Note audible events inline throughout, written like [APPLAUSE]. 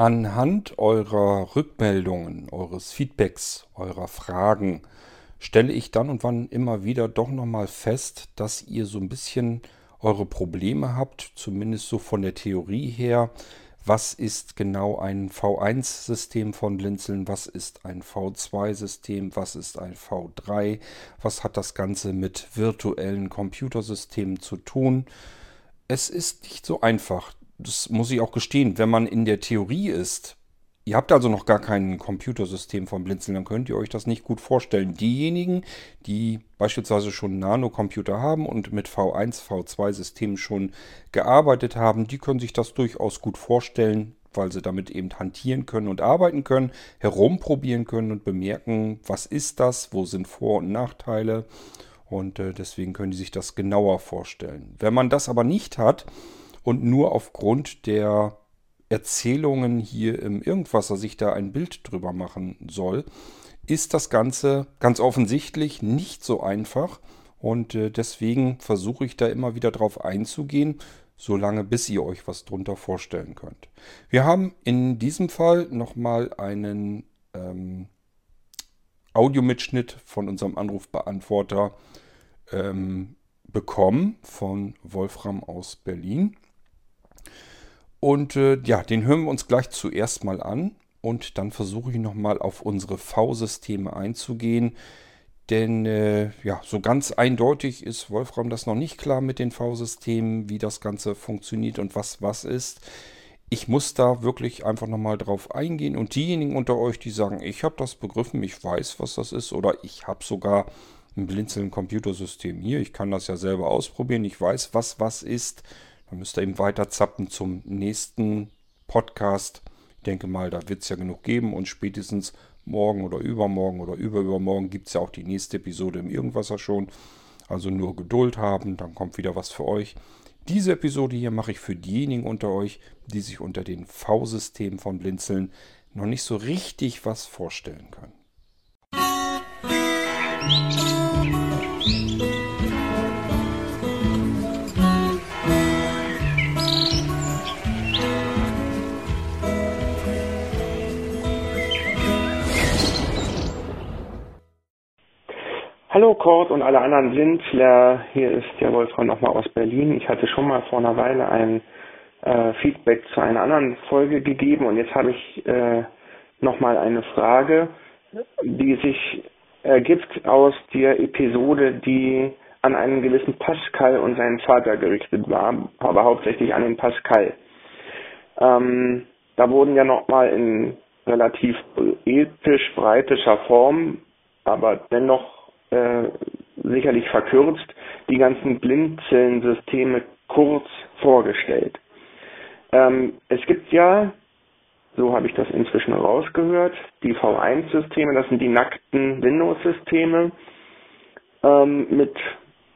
Anhand eurer Rückmeldungen, eures Feedbacks, eurer Fragen stelle ich dann und wann immer wieder doch nochmal fest, dass ihr so ein bisschen eure Probleme habt, zumindest so von der Theorie her. Was ist genau ein V1-System von Blinzeln? Was ist ein V2-System? Was ist ein V3? Was hat das Ganze mit virtuellen Computersystemen zu tun? Es ist nicht so einfach das muss ich auch gestehen, wenn man in der Theorie ist, ihr habt also noch gar kein Computersystem von Blinzeln, dann könnt ihr euch das nicht gut vorstellen. Diejenigen, die beispielsweise schon Nanocomputer haben und mit V1, V2-Systemen schon gearbeitet haben, die können sich das durchaus gut vorstellen, weil sie damit eben hantieren können und arbeiten können, herumprobieren können und bemerken, was ist das, wo sind Vor- und Nachteile. Und äh, deswegen können die sich das genauer vorstellen. Wenn man das aber nicht hat, und nur aufgrund der Erzählungen hier im Irgendwasser sich da ein Bild drüber machen soll, ist das Ganze ganz offensichtlich nicht so einfach und äh, deswegen versuche ich da immer wieder drauf einzugehen, solange bis ihr euch was drunter vorstellen könnt. Wir haben in diesem Fall nochmal einen ähm, Audiomitschnitt von unserem Anrufbeantworter ähm, bekommen von Wolfram aus Berlin. Und äh, ja, den hören wir uns gleich zuerst mal an und dann versuche ich nochmal auf unsere V-Systeme einzugehen. Denn äh, ja, so ganz eindeutig ist Wolfram das noch nicht klar mit den V-Systemen, wie das Ganze funktioniert und was was ist. Ich muss da wirklich einfach nochmal drauf eingehen. Und diejenigen unter euch, die sagen, ich habe das begriffen, ich weiß, was das ist, oder ich habe sogar ein blinzeln Computersystem hier, ich kann das ja selber ausprobieren, ich weiß, was was ist, dann müsst ihr eben weiter zappen zum nächsten Podcast. Ich denke mal, da wird es ja genug geben und spätestens morgen oder übermorgen oder überübermorgen gibt es ja auch die nächste Episode im Irgendwasser schon. Also nur Geduld haben, dann kommt wieder was für euch. Diese Episode hier mache ich für diejenigen unter euch, die sich unter den V-Systemen von Blinzeln noch nicht so richtig was vorstellen können. Hallo Kurt und alle anderen Blinzler, hier ist der Wolfram nochmal aus Berlin. Ich hatte schon mal vor einer Weile ein äh, Feedback zu einer anderen Folge gegeben und jetzt habe ich äh, nochmal eine Frage, die sich ergibt aus der Episode, die an einen gewissen Pascal und seinen Vater gerichtet war, aber hauptsächlich an den Pascal. Ähm, da wurden ja nochmal in relativ episch breitischer Form, aber dennoch äh, sicherlich verkürzt, die ganzen Blindzellensysteme kurz vorgestellt. Ähm, es gibt ja, so habe ich das inzwischen rausgehört, die V1-Systeme, das sind die nackten Windows-Systeme ähm, mit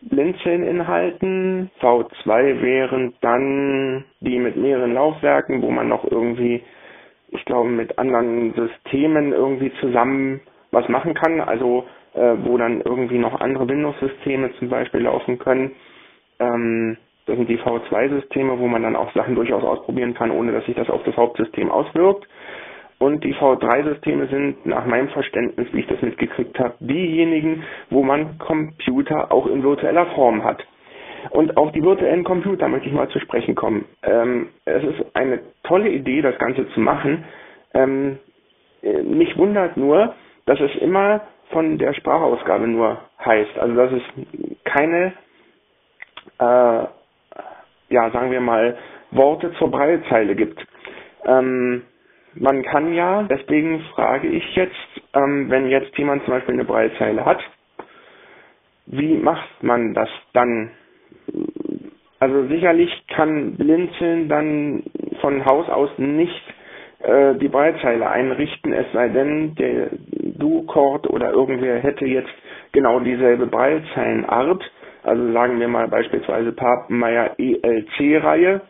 Blindzelleninhalten. V2 wären dann die mit mehreren Laufwerken, wo man noch irgendwie, ich glaube, mit anderen Systemen irgendwie zusammen was machen kann. Also äh, wo dann irgendwie noch andere Windows-Systeme zum Beispiel laufen können. Ähm, das sind die V2-Systeme, wo man dann auch Sachen durchaus ausprobieren kann, ohne dass sich das auf das Hauptsystem auswirkt. Und die V3-Systeme sind nach meinem Verständnis, wie ich das mitgekriegt habe, diejenigen, wo man Computer auch in virtueller Form hat. Und auf die virtuellen Computer möchte ich mal zu sprechen kommen. Ähm, es ist eine tolle Idee, das Ganze zu machen. Ähm, äh, mich wundert nur, dass es immer von der Sprachausgabe nur heißt. Also dass es keine, äh, ja, sagen wir mal, Worte zur Breilzeile gibt. Ähm, man kann ja, deswegen frage ich jetzt, ähm, wenn jetzt jemand zum Beispiel eine Breilzeile hat, wie macht man das dann? Also sicherlich kann Blinzeln dann von Haus aus nicht äh, die Breitzeile einrichten, es sei denn, der Du-Chord oder irgendwer hätte jetzt genau dieselbe Breitzeilenart, also sagen wir mal beispielsweise Papenmeier ELC-Reihe,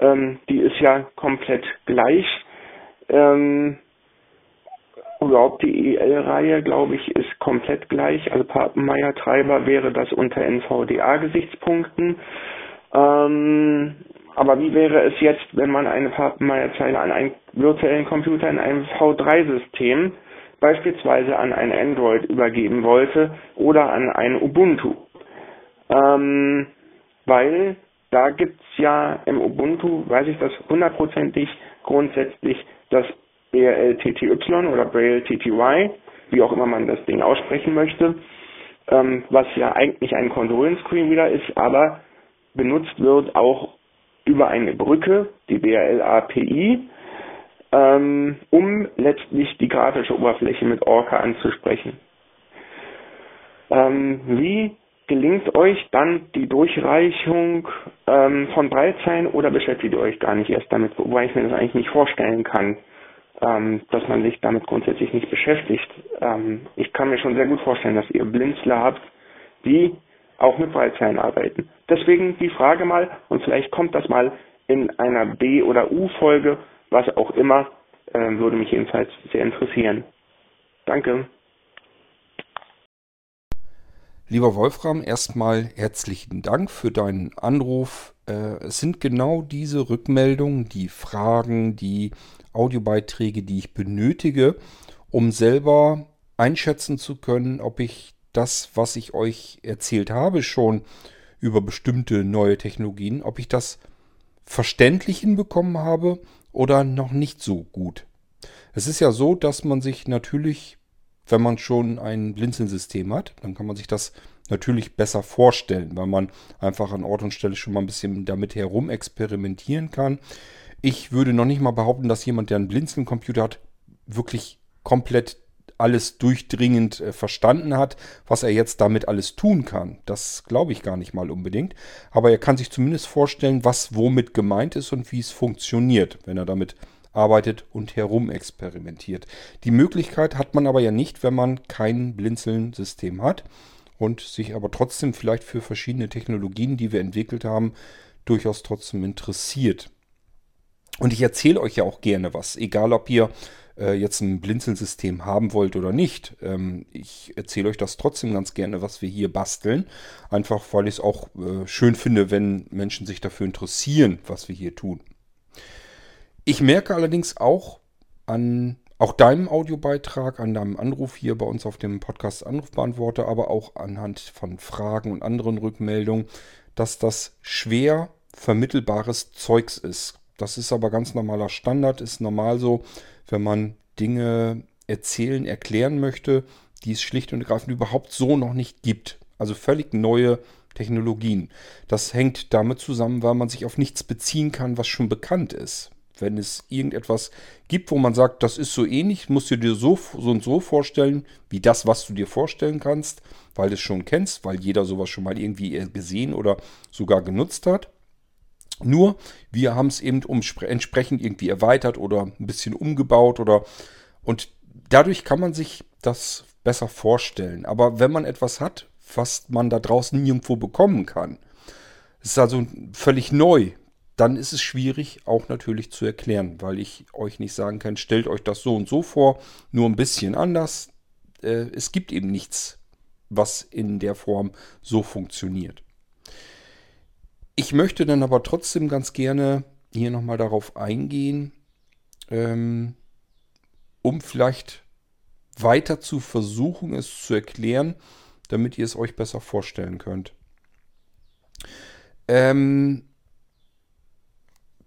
ähm, die ist ja komplett gleich. Ähm, überhaupt die EL-Reihe, glaube ich, ist komplett gleich. Also Papenmeier-Treiber wäre das unter NVDA-Gesichtspunkten. Ähm, aber wie wäre es jetzt, wenn man eine Papenmeier-Zeile an ein virtuellen Computer in einem V3-System, beispielsweise an ein Android übergeben wollte oder an ein Ubuntu. Ähm, weil da gibt's ja im Ubuntu, weiß ich das hundertprozentig, grundsätzlich das BRLTTY oder BrailleTTY, wie auch immer man das Ding aussprechen möchte, ähm, was ja eigentlich ein Konsolenscreen wieder ist, aber benutzt wird auch über eine Brücke, die BRL API, ähm, um letztlich die grafische Oberfläche mit Orca anzusprechen. Ähm, wie gelingt euch dann die Durchreichung ähm, von Breitzeilen oder beschäftigt ihr euch gar nicht erst damit, wobei ich mir das eigentlich nicht vorstellen kann, ähm, dass man sich damit grundsätzlich nicht beschäftigt. Ähm, ich kann mir schon sehr gut vorstellen, dass ihr Blinzler habt, die auch mit Breitzeilen arbeiten. Deswegen die Frage mal, und vielleicht kommt das mal in einer B- oder U-Folge, was auch immer, äh, würde mich jedenfalls sehr interessieren. Danke. Lieber Wolfram, erstmal herzlichen Dank für deinen Anruf. Äh, es sind genau diese Rückmeldungen, die Fragen, die Audiobeiträge, die ich benötige, um selber einschätzen zu können, ob ich das, was ich euch erzählt habe, schon über bestimmte neue Technologien, ob ich das verständlich hinbekommen habe oder noch nicht so gut. Es ist ja so, dass man sich natürlich, wenn man schon ein Blinzeln-System hat, dann kann man sich das natürlich besser vorstellen, weil man einfach an Ort und Stelle schon mal ein bisschen damit herum experimentieren kann. Ich würde noch nicht mal behaupten, dass jemand, der einen Blinzeln-Computer hat, wirklich komplett alles durchdringend äh, verstanden hat, was er jetzt damit alles tun kann. Das glaube ich gar nicht mal unbedingt. Aber er kann sich zumindest vorstellen, was womit gemeint ist und wie es funktioniert, wenn er damit arbeitet und herumexperimentiert. Die Möglichkeit hat man aber ja nicht, wenn man kein Blinzeln-System hat und sich aber trotzdem vielleicht für verschiedene Technologien, die wir entwickelt haben, durchaus trotzdem interessiert. Und ich erzähle euch ja auch gerne was, egal ob ihr äh, jetzt ein Blinzeln-System haben wollt oder nicht. Ähm, ich erzähle euch das trotzdem ganz gerne, was wir hier basteln. Einfach weil ich es auch äh, schön finde, wenn Menschen sich dafür interessieren, was wir hier tun. Ich merke allerdings auch an auch deinem Audiobeitrag, an deinem Anruf hier bei uns auf dem Podcast Anrufbeantworter, aber auch anhand von Fragen und anderen Rückmeldungen, dass das schwer vermittelbares Zeugs ist. Das ist aber ganz normaler Standard, ist normal so, wenn man Dinge erzählen, erklären möchte, die es schlicht und ergreifend überhaupt so noch nicht gibt. Also völlig neue Technologien. Das hängt damit zusammen, weil man sich auf nichts beziehen kann, was schon bekannt ist. Wenn es irgendetwas gibt, wo man sagt, das ist so ähnlich, musst du dir so, so und so vorstellen, wie das, was du dir vorstellen kannst, weil du es schon kennst, weil jeder sowas schon mal irgendwie gesehen oder sogar genutzt hat. Nur, wir haben es eben entsprechend irgendwie erweitert oder ein bisschen umgebaut oder und dadurch kann man sich das besser vorstellen. Aber wenn man etwas hat, was man da draußen nirgendwo bekommen kann, ist also völlig neu, dann ist es schwierig auch natürlich zu erklären, weil ich euch nicht sagen kann, stellt euch das so und so vor, nur ein bisschen anders. Äh, es gibt eben nichts, was in der Form so funktioniert. Ich möchte dann aber trotzdem ganz gerne hier nochmal darauf eingehen, ähm, um vielleicht weiter zu versuchen, es zu erklären, damit ihr es euch besser vorstellen könnt. Ähm,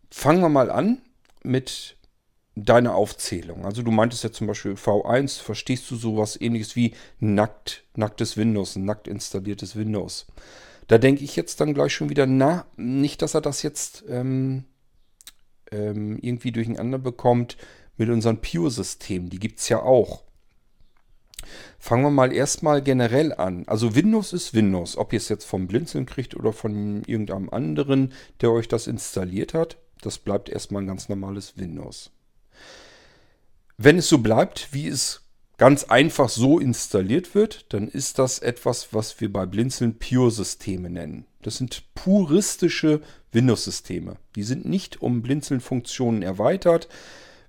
fangen wir mal an mit deiner Aufzählung. Also du meintest ja zum Beispiel V1, verstehst du sowas ähnliches wie nackt, nacktes Windows, nackt installiertes Windows. Da denke ich jetzt dann gleich schon wieder, na, nicht, dass er das jetzt ähm, ähm, irgendwie durcheinander bekommt mit unseren Pure-Systemen. Die gibt es ja auch. Fangen wir mal erstmal generell an. Also Windows ist Windows. Ob ihr es jetzt vom Blinzeln kriegt oder von irgendeinem anderen, der euch das installiert hat, das bleibt erstmal ein ganz normales Windows. Wenn es so bleibt, wie es ganz einfach so installiert wird, dann ist das etwas, was wir bei Blinzeln Pure-Systeme nennen. Das sind puristische Windows-Systeme. Die sind nicht um Blinzeln-Funktionen erweitert.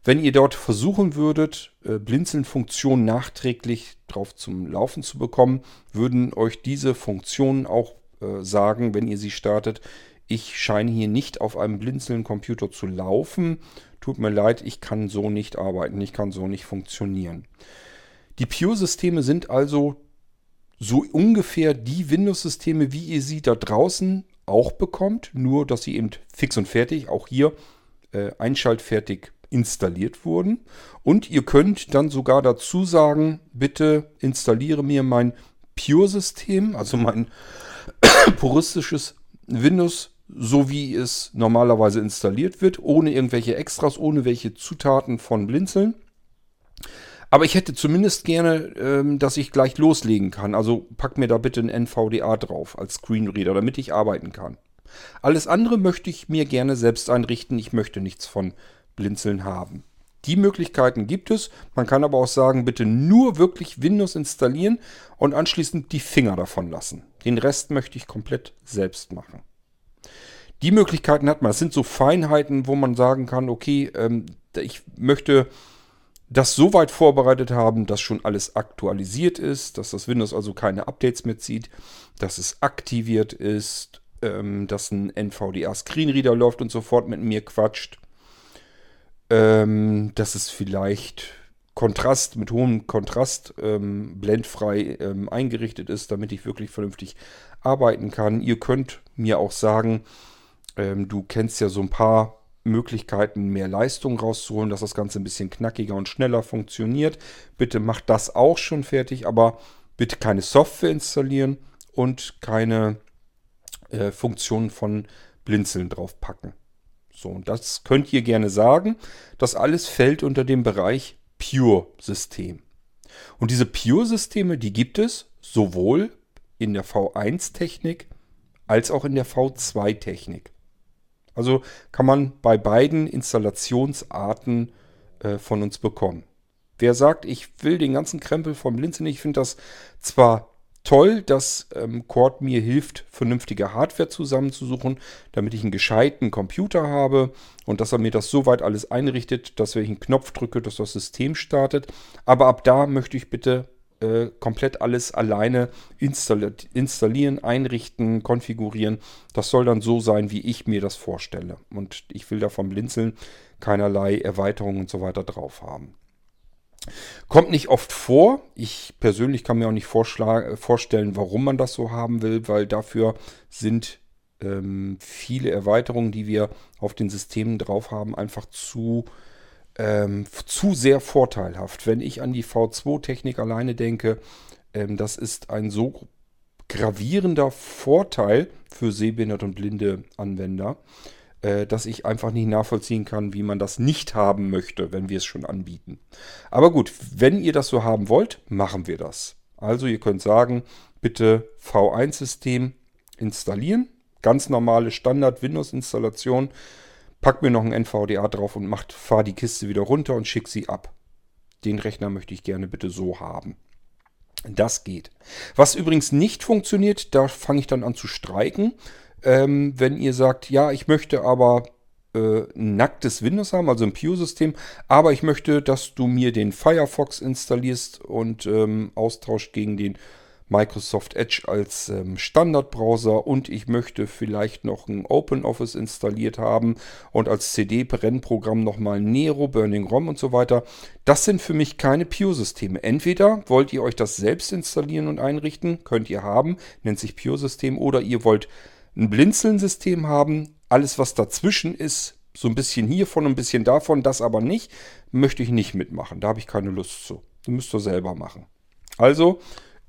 Wenn ihr dort versuchen würdet, äh, Blinzeln-Funktionen nachträglich drauf zum Laufen zu bekommen, würden euch diese Funktionen auch äh, sagen, wenn ihr sie startet, ich scheine hier nicht auf einem Blinzeln-Computer zu laufen. tut mir leid, ich kann so nicht arbeiten, ich kann so nicht funktionieren. Die Pure-Systeme sind also so ungefähr die Windows-Systeme, wie ihr sie da draußen auch bekommt, nur dass sie eben fix und fertig, auch hier äh, einschaltfertig installiert wurden. Und ihr könnt dann sogar dazu sagen, bitte installiere mir mein Pure-System, also mein [COUGHS] puristisches Windows, so wie es normalerweise installiert wird, ohne irgendwelche Extras, ohne welche Zutaten von Blinzeln. Aber ich hätte zumindest gerne, ähm, dass ich gleich loslegen kann. Also pack mir da bitte ein NVDA drauf als Screenreader, damit ich arbeiten kann. Alles andere möchte ich mir gerne selbst einrichten. Ich möchte nichts von Blinzeln haben. Die Möglichkeiten gibt es. Man kann aber auch sagen, bitte nur wirklich Windows installieren und anschließend die Finger davon lassen. Den Rest möchte ich komplett selbst machen. Die Möglichkeiten hat man. Das sind so Feinheiten, wo man sagen kann, okay, ähm, ich möchte das so weit vorbereitet haben, dass schon alles aktualisiert ist, dass das Windows also keine Updates mehr zieht, dass es aktiviert ist, ähm, dass ein NVDA Screenreader läuft und sofort mit mir quatscht, ähm, dass es vielleicht Kontrast mit hohem Kontrast ähm, blendfrei ähm, eingerichtet ist, damit ich wirklich vernünftig arbeiten kann. Ihr könnt mir auch sagen, ähm, du kennst ja so ein paar Möglichkeiten, mehr Leistung rauszuholen, dass das Ganze ein bisschen knackiger und schneller funktioniert. Bitte macht das auch schon fertig, aber bitte keine Software installieren und keine äh, Funktionen von Blinzeln draufpacken. So, und das könnt ihr gerne sagen. Das alles fällt unter dem Bereich Pure-System. Und diese Pure-Systeme, die gibt es sowohl in der V1-Technik als auch in der V2-Technik. Also kann man bei beiden Installationsarten äh, von uns bekommen. Wer sagt, ich will den ganzen Krempel vom Blinzeln, ich finde das zwar toll, dass ähm, Cord mir hilft, vernünftige Hardware zusammenzusuchen, damit ich einen gescheiten Computer habe und dass er mir das so weit alles einrichtet, dass wenn ich einen Knopf drücke, dass das System startet. Aber ab da möchte ich bitte äh, komplett alles alleine installieren, einrichten, konfigurieren. Das soll dann so sein, wie ich mir das vorstelle. Und ich will davon blinzeln, keinerlei Erweiterungen und so weiter drauf haben. Kommt nicht oft vor. Ich persönlich kann mir auch nicht vorstellen, warum man das so haben will, weil dafür sind ähm, viele Erweiterungen, die wir auf den Systemen drauf haben, einfach zu ähm, zu sehr vorteilhaft. Wenn ich an die V2-Technik alleine denke, ähm, das ist ein so gravierender Vorteil für sehbehinderte und blinde Anwender, äh, dass ich einfach nicht nachvollziehen kann, wie man das nicht haben möchte, wenn wir es schon anbieten. Aber gut, wenn ihr das so haben wollt, machen wir das. Also ihr könnt sagen, bitte V1-System installieren. Ganz normale Standard-Windows-Installation pack mir noch ein NVDA drauf und macht, fahr die Kiste wieder runter und schick sie ab. Den Rechner möchte ich gerne bitte so haben. Das geht. Was übrigens nicht funktioniert, da fange ich dann an zu streiken. Ähm, wenn ihr sagt, ja, ich möchte aber äh, ein nacktes Windows haben, also ein Pure-System, aber ich möchte, dass du mir den Firefox installierst und ähm, austauscht gegen den Microsoft Edge als ähm, Standardbrowser und ich möchte vielleicht noch ein OpenOffice installiert haben und als CD-Brennprogramm nochmal Nero, Burning ROM und so weiter. Das sind für mich keine Pure-Systeme. Entweder wollt ihr euch das selbst installieren und einrichten, könnt ihr haben, nennt sich Pure-System, oder ihr wollt ein Blinzeln-System haben. Alles, was dazwischen ist, so ein bisschen hiervon, ein bisschen davon, das aber nicht, möchte ich nicht mitmachen. Da habe ich keine Lust zu. Du müsst ihr selber machen. Also,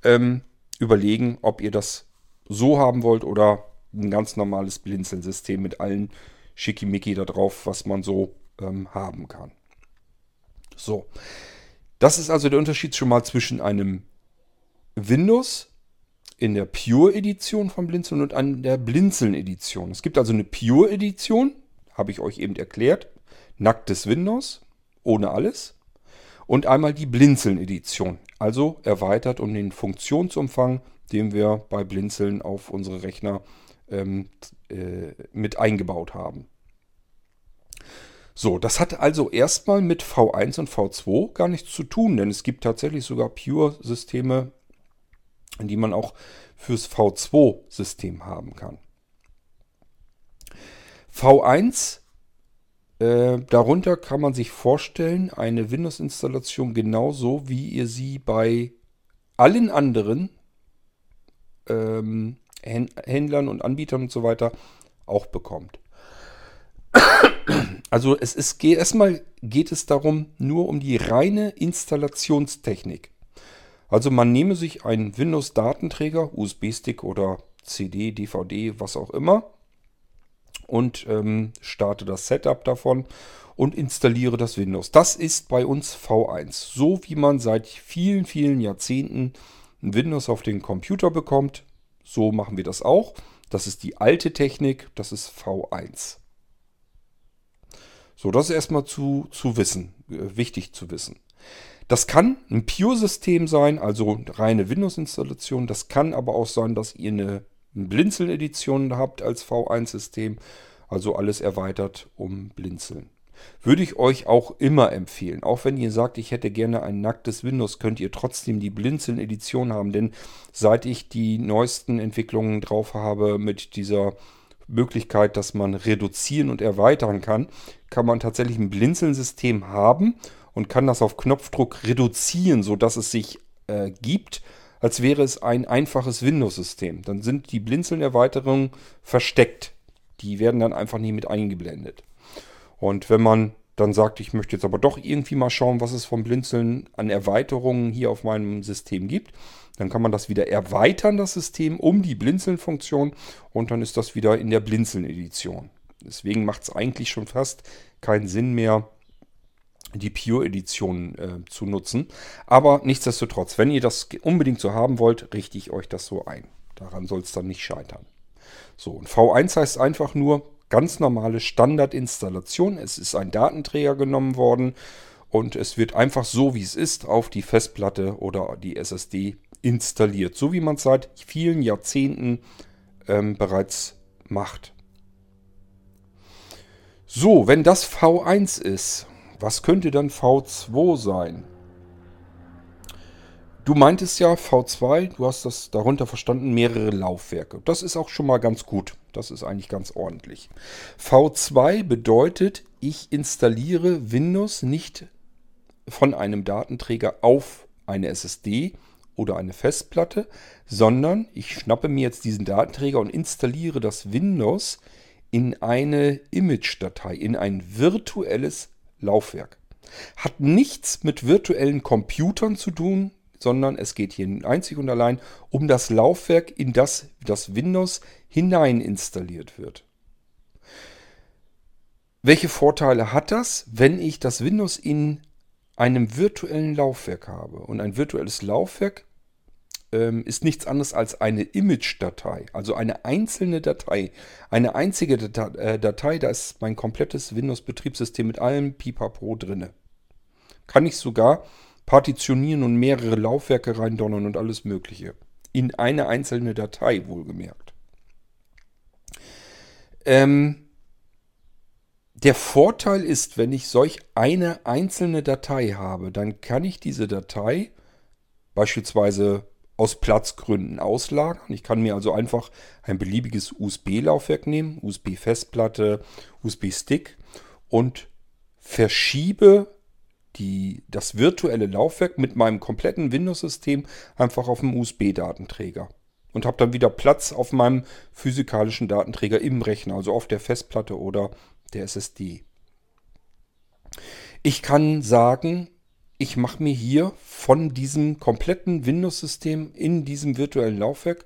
ähm, überlegen, ob ihr das so haben wollt oder ein ganz normales Blinzeln-System mit allen Schickimicki da drauf, was man so ähm, haben kann. So, das ist also der Unterschied schon mal zwischen einem Windows in der Pure-Edition von Blinzeln und an der Blinzeln-Edition. Es gibt also eine Pure-Edition, habe ich euch eben erklärt, nacktes Windows, ohne alles. Und einmal die Blinzeln-Edition, also erweitert um den Funktionsumfang, den wir bei Blinzeln auf unsere Rechner ähm, äh, mit eingebaut haben. So, das hat also erstmal mit V1 und V2 gar nichts zu tun, denn es gibt tatsächlich sogar Pure-Systeme, die man auch fürs V2-System haben kann. V1 Äh, darunter kann man sich vorstellen, eine Windows-Installation genauso, wie ihr sie bei allen anderen ähm, Händlern und Anbietern und so weiter auch bekommt. Also es ist erstmal geht es darum nur um die reine Installationstechnik. Also man nehme sich einen Windows-Datenträger, USB-Stick oder CD, DVD, was auch immer und ähm, starte das Setup davon und installiere das Windows. Das ist bei uns V1. So wie man seit vielen, vielen Jahrzehnten ein Windows auf den Computer bekommt, so machen wir das auch. Das ist die alte Technik, das ist V1. So, das ist erstmal zu, zu wissen, äh, wichtig zu wissen. Das kann ein Pure-System sein, also reine Windows-Installation. Das kann aber auch sein, dass ihr eine Blinzeln-Edition habt als V1-System. Also alles erweitert um Blinzeln. Würde ich euch auch immer empfehlen. Auch wenn ihr sagt, ich hätte gerne ein nacktes Windows, könnt ihr trotzdem die Blinzeln-Edition haben. Denn seit ich die neuesten Entwicklungen drauf habe mit dieser Möglichkeit, dass man reduzieren und erweitern kann, kann man tatsächlich ein Blinzeln-System haben und kann das auf Knopfdruck reduzieren, sodass es sich äh, gibt, als wäre es ein einfaches Windows-System. Dann sind die Blinzeln-Erweiterungen versteckt. Die werden dann einfach nicht mit eingeblendet. Und wenn man dann sagt, ich möchte jetzt aber doch irgendwie mal schauen, was es vom Blinzeln an Erweiterungen hier auf meinem System gibt, dann kann man das wieder erweitern, das System, um die Blinzeln-Funktion und dann ist das wieder in der Blinzeln-Edition. Deswegen macht es eigentlich schon fast keinen Sinn mehr, die Pure-Edition äh, zu nutzen. Aber nichtsdestotrotz, wenn ihr das unbedingt so haben wollt, richte ich euch das so ein. Daran soll es dann nicht scheitern. So, und V1 heißt einfach nur ganz normale Standardinstallation. Es ist ein Datenträger genommen worden und es wird einfach so, wie es ist, auf die Festplatte oder die SSD installiert, so wie man es seit vielen Jahrzehnten ähm, bereits macht. So, wenn das V1 ist, was könnte dann V2 sein? Du meintest ja V2, du hast das darunter verstanden, mehrere Laufwerke. Das ist auch schon mal ganz gut. Das ist eigentlich ganz ordentlich. V2 bedeutet, ich installiere Windows nicht von einem Datenträger auf eine SSD, oder eine Festplatte, sondern ich schnappe mir jetzt diesen Datenträger und installiere das Windows in eine Image-Datei, in ein virtuelles Laufwerk. Hat nichts mit virtuellen Computern zu tun, sondern es geht hier einzig und allein um das Laufwerk, in das das Windows hinein installiert wird. Welche Vorteile hat das, wenn ich das Windows in einem virtuellen Laufwerk habe? Und ein virtuelles Laufwerk ähm, ist nichts anderes als eine Image-Datei, also eine einzelne Datei. Eine einzige äh, Datei, da ist mein komplettes Windows-Betriebssystem mit allem Pipapo drinne. Kann ich sogar partitionieren und mehrere Laufwerke reindonnern und alles Mögliche. In eine einzelne Datei, wohlgemerkt. Ähm, der Vorteil ist, wenn ich solch eine einzelne Datei habe, dann kann ich diese Datei beispielsweise aus Platzgründen auslagern. Ich kann mir also einfach ein beliebiges USB-Laufwerk nehmen, USB-Festplatte, USB-Stick und verschiebe die, das virtuelle Laufwerk mit meinem kompletten Windows-System einfach auf dem USB-Datenträger. Und habe dann wieder Platz auf meinem physikalischen Datenträger im Rechner, also auf der Festplatte oder der SSD. Ich kann sagen, ich mache mir hier von diesem kompletten Windows-System in diesem virtuellen Laufwerk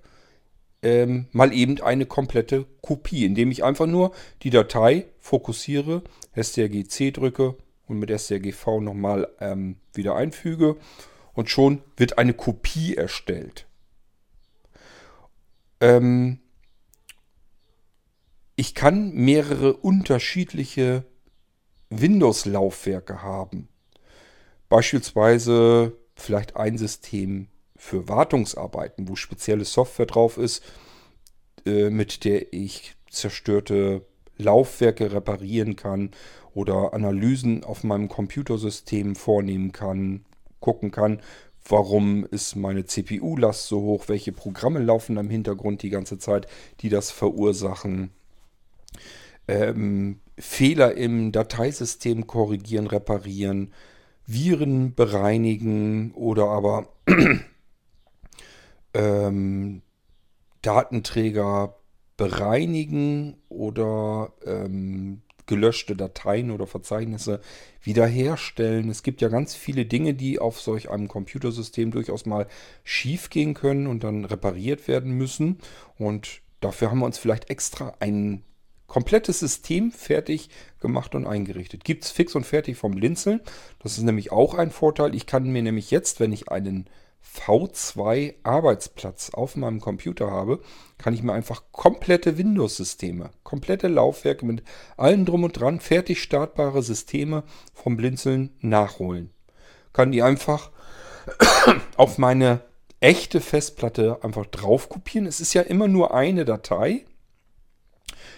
ähm, mal eben eine komplette Kopie, indem ich einfach nur die Datei fokussiere, strgc drücke und mit strgv nochmal ähm, wieder einfüge und schon wird eine Kopie erstellt. Ähm, ich kann mehrere unterschiedliche Windows-Laufwerke haben. Beispielsweise vielleicht ein System für Wartungsarbeiten, wo spezielle Software drauf ist, äh, mit der ich zerstörte Laufwerke reparieren kann oder Analysen auf meinem Computersystem vornehmen kann, gucken kann, warum ist meine CPU-Last so hoch, welche Programme laufen im Hintergrund die ganze Zeit, die das verursachen. Ähm, Fehler im Dateisystem korrigieren, reparieren, Viren bereinigen oder aber [CLEARS THROAT] ähm, Datenträger bereinigen oder ähm, gelöschte Dateien oder Verzeichnisse wiederherstellen. Es gibt ja ganz viele Dinge, die auf solch einem Computersystem durchaus mal schief gehen können und dann repariert werden müssen. Und dafür haben wir uns vielleicht extra ein komplettes System fertig gemacht und eingerichtet. Gibt es fix und fertig vom Blinzeln. Das ist nämlich auch ein Vorteil. Ich kann mir nämlich jetzt, wenn ich einen V2 Arbeitsplatz auf meinem Computer habe, kann ich mir einfach komplette Windows-Systeme, komplette Laufwerke mit allem drum und dran, fertig startbare Systeme vom Blinzeln nachholen. Kann die einfach [COUGHS] auf meine echte Festplatte einfach drauf kopieren. Es ist ja immer nur eine Datei.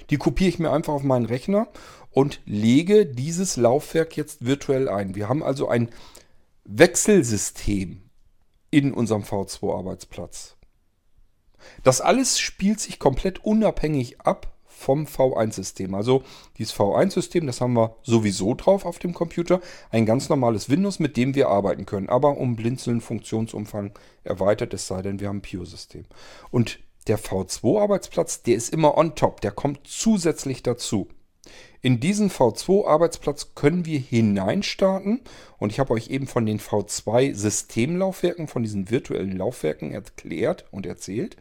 Die kopiere ich mir einfach auf meinen Rechner und lege dieses Laufwerk jetzt virtuell ein. Wir haben also ein Wechselsystem in unserem V2-Arbeitsplatz. Das alles spielt sich komplett unabhängig ab vom V1-System. Also dieses V1-System, das haben wir sowieso drauf auf dem Computer. Ein ganz normales Windows, mit dem wir arbeiten können. Aber um Blinzeln Funktionsumfang erweitert, es sei denn, wir haben ein Pure-System. Und der V2-Arbeitsplatz, der ist immer on top, der kommt zusätzlich dazu. In diesen V2-Arbeitsplatz können wir hineinstarten und ich habe euch eben von den V2-Systemlaufwerken, von diesen virtuellen Laufwerken erklärt und erzählt.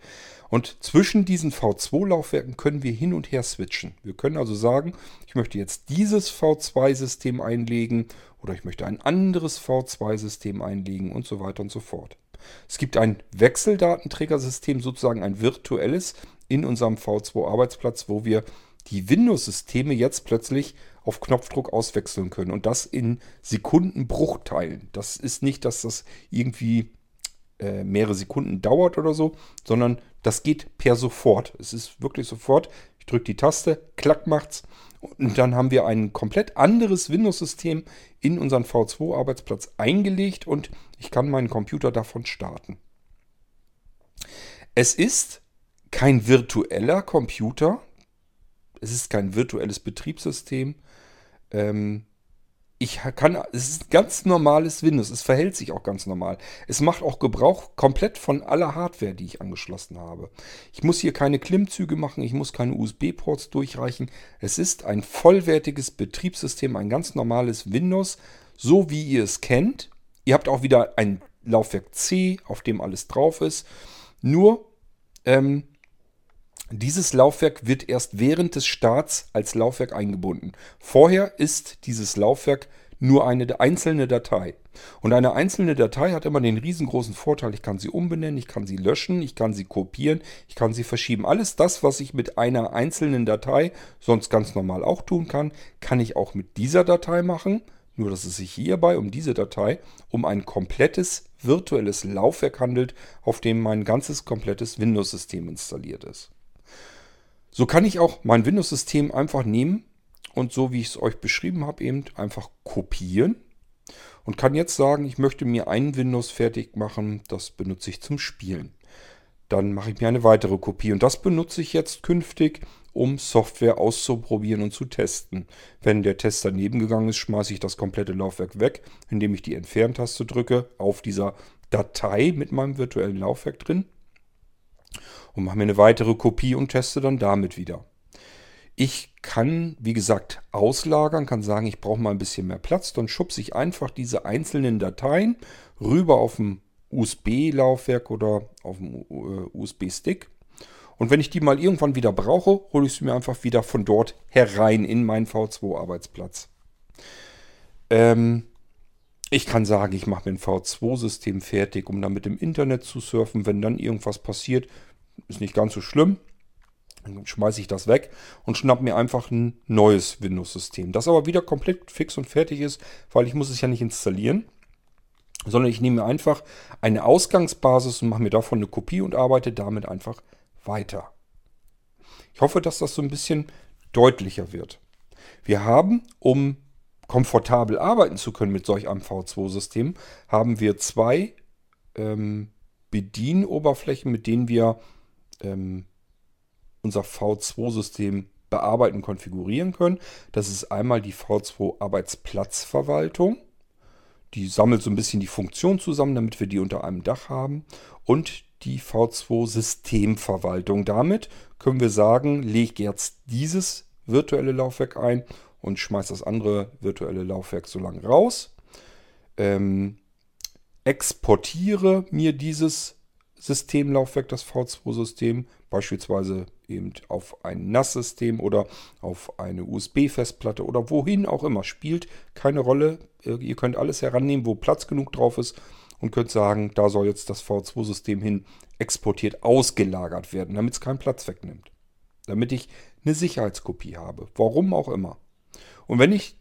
Und zwischen diesen V2-Laufwerken können wir hin und her switchen. Wir können also sagen, ich möchte jetzt dieses V2-System einlegen oder ich möchte ein anderes V2-System einlegen und so weiter und so fort. Es gibt ein Wechseldatenträgersystem, sozusagen ein virtuelles in unserem V2-Arbeitsplatz, wo wir die Windows-Systeme jetzt plötzlich auf Knopfdruck auswechseln können. Und das in Sekundenbruchteilen. Das ist nicht, dass das irgendwie äh, mehrere Sekunden dauert oder so, sondern das geht per sofort. Es ist wirklich sofort. Ich drücke die Taste, klack macht's. Und dann haben wir ein komplett anderes Windows-System in unseren V2-Arbeitsplatz eingelegt und ich kann meinen Computer davon starten. Es ist kein virtueller Computer, es ist kein virtuelles Betriebssystem. Ähm, ich kann, es ist ganz normales Windows. Es verhält sich auch ganz normal. Es macht auch Gebrauch komplett von aller Hardware, die ich angeschlossen habe. Ich muss hier keine Klimmzüge machen. Ich muss keine USB-Ports durchreichen. Es ist ein vollwertiges Betriebssystem, ein ganz normales Windows, so wie ihr es kennt. Ihr habt auch wieder ein Laufwerk C, auf dem alles drauf ist. Nur ähm, dieses Laufwerk wird erst während des Starts als Laufwerk eingebunden. Vorher ist dieses Laufwerk nur eine einzelne Datei. Und eine einzelne Datei hat immer den riesengroßen Vorteil, ich kann sie umbenennen, ich kann sie löschen, ich kann sie kopieren, ich kann sie verschieben. Alles das, was ich mit einer einzelnen Datei sonst ganz normal auch tun kann, kann ich auch mit dieser Datei machen. Nur dass es sich hierbei um diese Datei um ein komplettes virtuelles Laufwerk handelt, auf dem mein ganzes komplettes Windows-System installiert ist. So kann ich auch mein Windows-System einfach nehmen und so wie ich es euch beschrieben habe, eben einfach kopieren und kann jetzt sagen, ich möchte mir ein Windows fertig machen, das benutze ich zum Spielen. Dann mache ich mir eine weitere Kopie und das benutze ich jetzt künftig, um Software auszuprobieren und zu testen. Wenn der Test daneben gegangen ist, schmeiße ich das komplette Laufwerk weg, indem ich die Entferntaste drücke auf dieser Datei mit meinem virtuellen Laufwerk drin und mache mir eine weitere Kopie und teste dann damit wieder. Ich kann, wie gesagt, auslagern, kann sagen, ich brauche mal ein bisschen mehr Platz. Dann schubse ich einfach diese einzelnen Dateien rüber auf dem USB-Laufwerk oder auf dem äh, USB-Stick. Und wenn ich die mal irgendwann wieder brauche, hole ich sie mir einfach wieder von dort herein in meinen V2-Arbeitsplatz. Ähm, ich kann sagen, ich mache mir ein V2-System fertig, um dann mit dem Internet zu surfen. Wenn dann irgendwas passiert, ist nicht ganz so schlimm. Dann schmeiße ich das weg und schnapp mir einfach ein neues Windows-System. Das aber wieder komplett fix und fertig ist, weil ich muss es ja nicht installieren. Sondern ich nehme einfach eine Ausgangsbasis und mache mir davon eine Kopie und arbeite damit einfach weiter. Ich hoffe, dass das so ein bisschen deutlicher wird. Wir haben, um komfortabel arbeiten zu können mit solch einem V2-System, haben wir zwei ähm, Bedienoberflächen, mit denen wir ähm, unser V2-System bearbeiten, konfigurieren können. Das ist einmal die V2 Arbeitsplatzverwaltung. Die sammelt so ein bisschen die Funktion zusammen, damit wir die unter einem Dach haben. Und die V2 Systemverwaltung. Damit können wir sagen, lege jetzt dieses virtuelle Laufwerk ein und schmeiße das andere virtuelle Laufwerk so lange raus. Ähm, exportiere mir dieses Systemlaufwerk, das V2-System, beispielsweise eben auf ein NAS-System oder auf eine USB-Festplatte oder wohin auch immer. Spielt keine Rolle. Ihr könnt alles herannehmen, wo Platz genug drauf ist und könnt sagen, da soll jetzt das V2-System hin exportiert ausgelagert werden, damit es keinen Platz wegnimmt. Damit ich eine Sicherheitskopie habe. Warum auch immer. Und wenn ich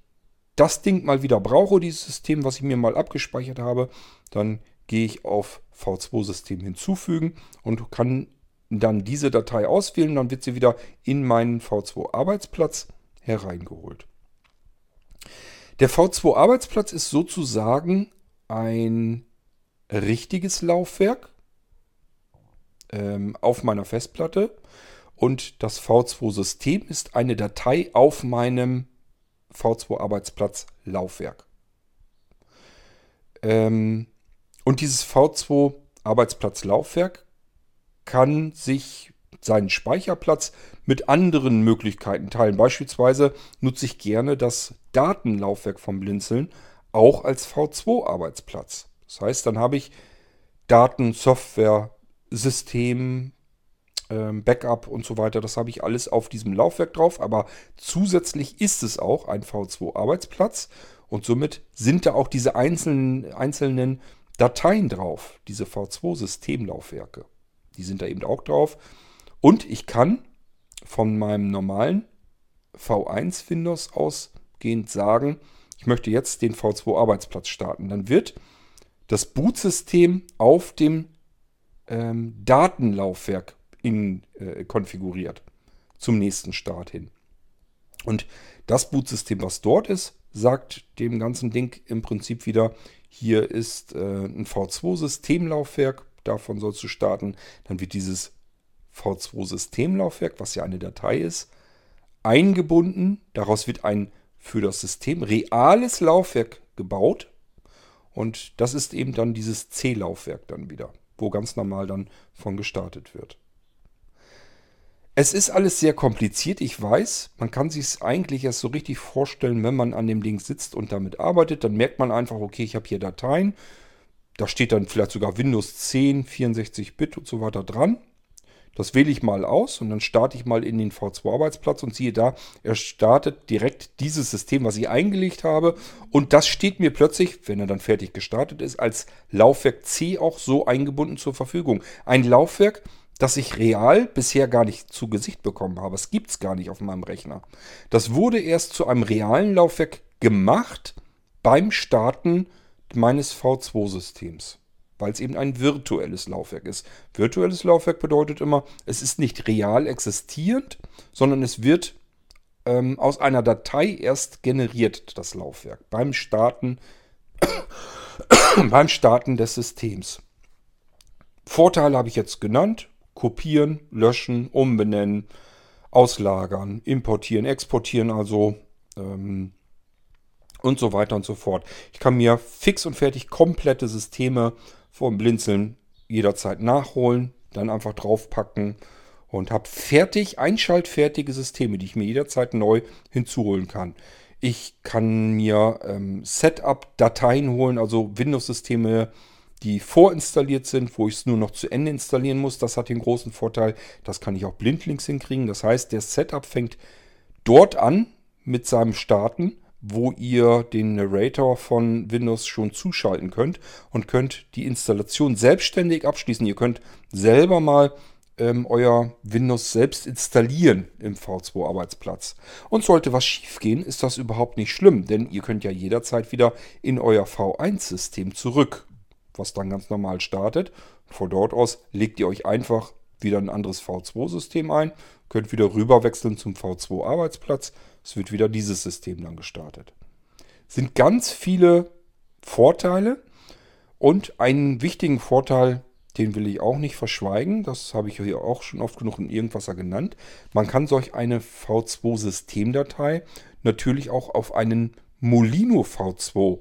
das Ding mal wieder brauche, dieses System, was ich mir mal abgespeichert habe, dann gehe ich auf V2-System hinzufügen und kann dann diese Datei auswählen. Dann wird sie wieder in meinen V2-Arbeitsplatz hereingeholt. Der V2-Arbeitsplatz ist sozusagen ein richtiges Laufwerk ähm, auf meiner Festplatte und das V2-System ist eine Datei auf meinem V2-Arbeitsplatz Laufwerk. Ähm, und dieses V2-Arbeitsplatz Laufwerk kann sich seinen Speicherplatz mit anderen Möglichkeiten teilen. Beispielsweise nutze ich gerne das Datenlaufwerk vom Blinzeln auch als V2-Arbeitsplatz. Das heißt, dann habe ich Daten, Software, System, ähm, Backup und so weiter. Das habe ich alles auf diesem Laufwerk drauf. Aber zusätzlich ist es auch ein V2-Arbeitsplatz. Und somit sind da auch diese einzelnen, einzelnen Dateien drauf, diese V2-Systemlaufwerke. Die sind da eben auch drauf. Und ich kann von meinem normalen V1 Windows ausgehend sagen, ich möchte jetzt den V2-Arbeitsplatz starten. Dann wird das Bootsystem auf dem ähm, Datenlaufwerk in, äh, konfiguriert zum nächsten Start hin. Und das Bootsystem, was dort ist, sagt dem ganzen Ding im Prinzip wieder, hier ist äh, ein V2-Systemlaufwerk, davon sollst du starten. Dann wird dieses V2-Systemlaufwerk, was ja eine Datei ist, eingebunden. Daraus wird ein für das System reales Laufwerk gebaut. Und das ist eben dann dieses C-Laufwerk dann wieder, wo ganz normal dann von gestartet wird. Es ist alles sehr kompliziert, ich weiß. Man kann sich es eigentlich erst so richtig vorstellen, wenn man an dem Ding sitzt und damit arbeitet. Dann merkt man einfach, okay, ich habe hier Dateien. Da steht dann vielleicht sogar Windows 10, 64-Bit und so weiter dran. Das wähle ich mal aus und dann starte ich mal in den V2-Arbeitsplatz und siehe da, er startet direkt dieses System, was ich eingelegt habe. Und das steht mir plötzlich, wenn er dann fertig gestartet ist, als Laufwerk C auch so eingebunden zur Verfügung. Ein Laufwerk, ich real bisher gar nicht zu Gesicht bekommen habe. Es gibt es gar nicht auf meinem Rechner. Das wurde erst zu einem realen Laufwerk gemacht beim Starten meines V2-Systems weil es eben ein virtuelles Laufwerk ist. Virtuelles Laufwerk bedeutet immer, es ist nicht real existierend, sondern es wird ähm, aus einer Datei erst generiert, das Laufwerk, beim Starten, [COUGHS] beim Starten des Systems. Vorteile habe ich jetzt genannt. Kopieren, löschen, umbenennen, auslagern, importieren, exportieren also ähm, und so weiter und so fort. Ich kann mir fix und fertig komplette Systeme vom Blinzeln jederzeit nachholen, dann einfach draufpacken und habe fertig, einschaltfertige Systeme, die ich mir jederzeit neu hinzuholen kann. Ich kann mir ähm, Setup-Dateien holen, also Windows-Systeme, die vorinstalliert sind, wo ich es nur noch zu Ende installieren muss. Das hat den großen Vorteil, das kann ich auch blindlings hinkriegen. Das heißt, der Setup fängt dort an mit seinem Starten wo ihr den Narrator von Windows schon zuschalten könnt und könnt die Installation selbstständig abschließen. Ihr könnt selber mal ähm, euer Windows selbst installieren im V2-Arbeitsplatz. Und sollte was schiefgehen, ist das überhaupt nicht schlimm, denn ihr könnt ja jederzeit wieder in euer V1-System zurück, was dann ganz normal startet. Von dort aus legt ihr euch einfach wieder ein anderes V2-System ein, könnt wieder rüberwechseln zum V2-Arbeitsplatz es wird wieder dieses System dann gestartet. Sind ganz viele Vorteile und einen wichtigen Vorteil Den will ich auch nicht verschweigen. Das habe ich hier auch schon oft genug in Irgendwasser genannt. Man kann solch eine V2-Systemdatei natürlich auch auf einen Molino V2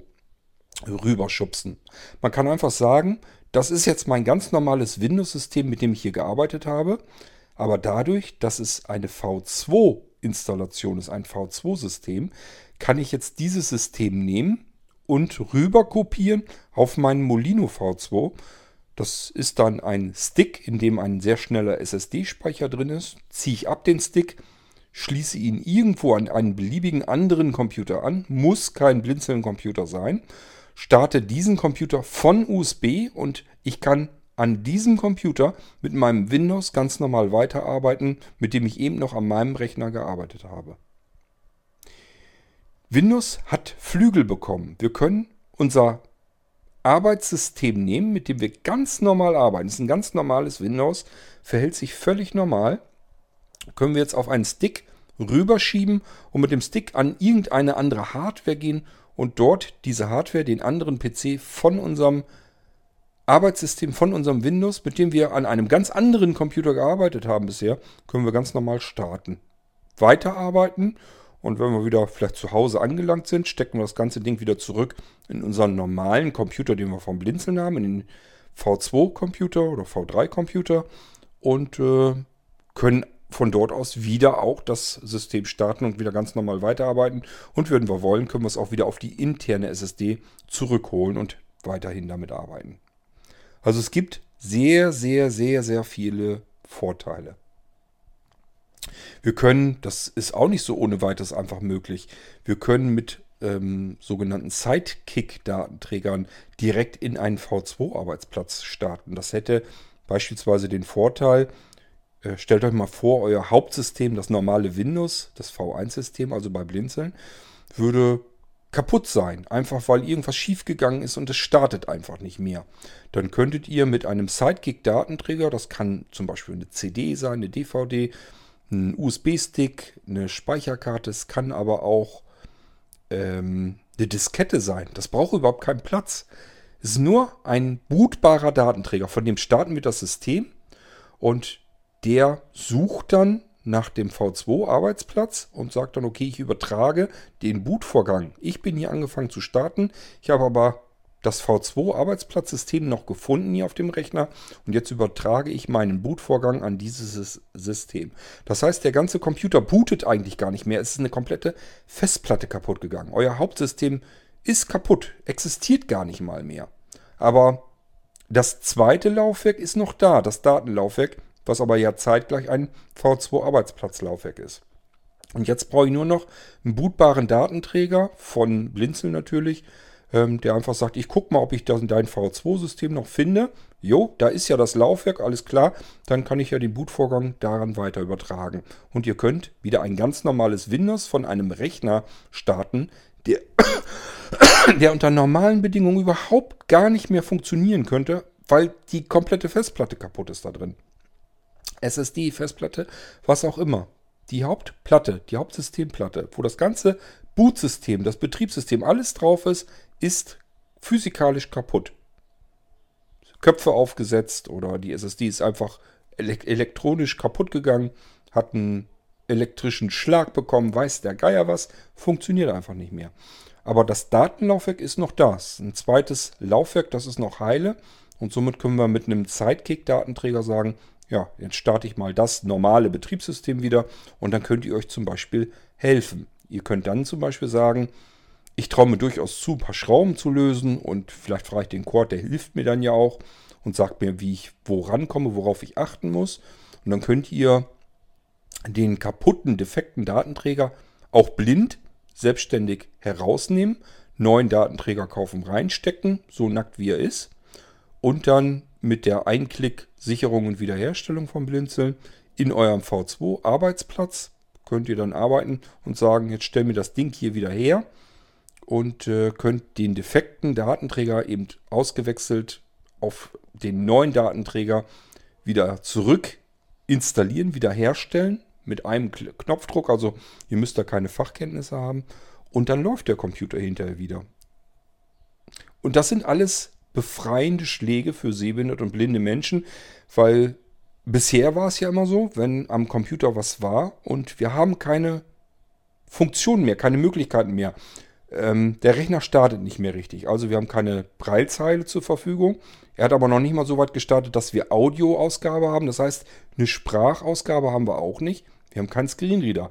rüberschubsen. Man kann einfach sagen, das ist jetzt mein ganz normales Windows-System, mit dem ich hier gearbeitet habe. Aber dadurch, dass es eine V2-Installation ist, ein V2-System, kann ich jetzt dieses System nehmen und rüber kopieren auf meinen Molino V2 das ist dann ein Stick, in dem ein sehr schneller SSD-Speicher drin ist. Ziehe ich ab den Stick, schließe ihn irgendwo an einen beliebigen anderen Computer an, muss kein Blinzeln-Computer sein, starte diesen Computer von USB und ich kann an diesem Computer mit meinem Windows ganz normal weiterarbeiten, mit dem ich eben noch an meinem Rechner gearbeitet habe. Windows hat Flügel bekommen. Wir können unser Arbeitssystem nehmen, mit dem wir ganz normal arbeiten. Das ist ein ganz normales Windows, verhält sich völlig normal. Können wir jetzt auf einen Stick rüberschieben und mit dem Stick an irgendeine andere Hardware gehen und dort diese Hardware, den anderen PC von unserem Arbeitssystem, von unserem Windows, mit dem wir an einem ganz anderen Computer gearbeitet haben bisher, können wir ganz normal starten. Weiterarbeiten und wenn wir wieder vielleicht zu Hause angelangt sind, stecken wir das ganze Ding wieder zurück in unseren normalen Computer, den wir vom Blinzeln haben, in den V2-Computer oder V3-Computer und äh, können von dort aus wieder auch das System starten und wieder ganz normal weiterarbeiten. Und würden wir wollen, können wir es auch wieder auf die interne SSD zurückholen und weiterhin damit arbeiten. Also es gibt sehr, sehr, sehr, sehr viele Vorteile. Wir können, das ist auch nicht so ohne weiteres einfach möglich, wir können mit ähm, sogenannten Sidekick-Datenträgern direkt in einen V2-Arbeitsplatz starten. Das hätte beispielsweise den Vorteil, äh, stellt euch mal vor, euer Hauptsystem, das normale Windows, das V1-System, also bei Blinzeln, würde kaputt sein, einfach weil irgendwas schiefgegangen ist und es startet einfach nicht mehr. Dann könntet ihr mit einem Sidekick-Datenträger, das kann zum Beispiel eine CD sein, eine DVD, ein USB-Stick, eine Speicherkarte. Es kann aber auch ähm, eine Diskette sein. Das braucht überhaupt keinen Platz. Es ist nur ein bootbarer Datenträger. Von dem starten wir das System und der sucht dann nach dem V2-Arbeitsplatz und sagt dann, okay, ich übertrage den Bootvorgang. Ich bin hier angefangen zu starten. Ich habe aber das V2-Arbeitsplatzsystem noch gefunden hier auf dem Rechner und jetzt übertrage ich meinen Bootvorgang an dieses System. Das heißt, der ganze Computer bootet eigentlich gar nicht mehr. Es ist eine komplette Festplatte kaputt gegangen. Euer Hauptsystem ist kaputt, existiert gar nicht mal mehr. Aber das zweite Laufwerk ist noch da, das Datenlaufwerk, was aber ja zeitgleich ein V2-Arbeitsplatzlaufwerk ist. Und jetzt brauche ich nur noch einen bootbaren Datenträger von Blinzel natürlich, ähm, der einfach sagt, ich gucke mal, ob ich das in dein V2-System noch finde. Jo, da ist ja das Laufwerk, alles klar. Dann kann ich ja den Bootvorgang daran weiter übertragen. Und ihr könnt wieder ein ganz normales Windows von einem Rechner starten, der, [COUGHS] der unter normalen Bedingungen überhaupt gar nicht mehr funktionieren könnte, weil die komplette Festplatte kaputt ist da drin. SSD, Festplatte, was auch immer. Die Hauptplatte, die Hauptsystemplatte, wo das ganze Bootsystem, das Betriebssystem, alles drauf ist, ist physikalisch kaputt. Köpfe aufgesetzt oder die SSD ist einfach elektronisch kaputt gegangen, hat einen elektrischen Schlag bekommen, weiß der Geier was, funktioniert einfach nicht mehr. Aber das Datenlaufwerk ist noch das. Ein zweites Laufwerk, das ist noch heile. Und somit können wir mit einem Sidekick-Datenträger sagen, ja, jetzt starte ich mal das normale Betriebssystem wieder und dann könnt ihr euch zum Beispiel helfen. Ihr könnt dann zum Beispiel sagen, ich traue mir durchaus zu, ein paar Schrauben zu lösen und vielleicht frage ich den Cord, der hilft mir dann ja auch und sagt mir, wie ich wo rankomme, worauf ich achten muss. Und dann könnt ihr den kaputten, defekten Datenträger auch blind selbstständig herausnehmen, neuen Datenträger kaufen, reinstecken, so nackt wie er ist, und dann mit der Einklick-Sicherung und Wiederherstellung vom Blinzeln in eurem V2-Arbeitsplatz könnt ihr dann arbeiten und sagen, jetzt stell mir das Ding hier wieder her und äh, könnt den defekten Datenträger eben ausgewechselt auf den neuen Datenträger wieder zurück installieren, wiederherstellen mit einem Knopfdruck. Also ihr müsst da keine Fachkenntnisse haben und dann läuft der Computer hinterher wieder. Und das sind alles befreiende Schläge für sehbehinderte und blinde Menschen, weil bisher war es ja immer so, wenn am Computer was war und wir haben keine Funktionen mehr, keine Möglichkeiten mehr. Ähm, der Rechner startet nicht mehr richtig. Also wir haben keine Breilzeile zur Verfügung. Er hat aber noch nicht mal so weit gestartet, dass wir Audioausgabe haben. Das heißt, eine Sprachausgabe haben wir auch nicht. Wir haben keinen Screenreader.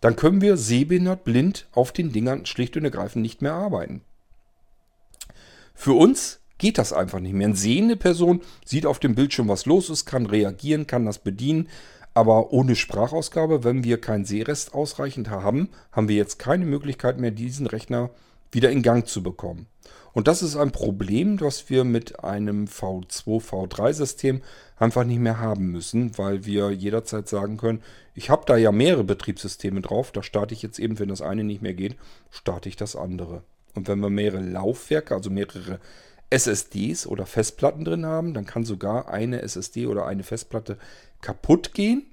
Dann können wir sehbehindert, blind auf den Dingern schlicht und ergreifend nicht mehr arbeiten. Für uns geht das einfach nicht mehr. Eine sehende Person sieht auf dem Bildschirm, was los ist, kann reagieren, kann das bedienen. Aber ohne Sprachausgabe, wenn wir keinen Sehrest ausreichend haben, haben wir jetzt keine Möglichkeit mehr, diesen Rechner wieder in Gang zu bekommen. Und das ist ein Problem, das wir mit einem V2, V3-System einfach nicht mehr haben müssen, weil wir jederzeit sagen können, ich habe da ja mehrere Betriebssysteme drauf, da starte ich jetzt eben, wenn das eine nicht mehr geht, starte ich das andere. Und wenn wir mehrere Laufwerke, also mehrere SSDs oder Festplatten drin haben, dann kann sogar eine SSD oder eine Festplatte kaputt gehen.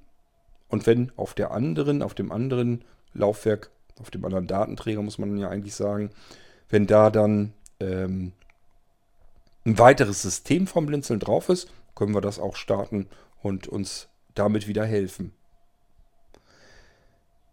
Und wenn auf der anderen, auf dem anderen Laufwerk, auf dem anderen Datenträger, muss man ja eigentlich sagen, wenn da dann ähm, ein weiteres System vom Blinzeln drauf ist, können wir das auch starten und uns damit wieder helfen.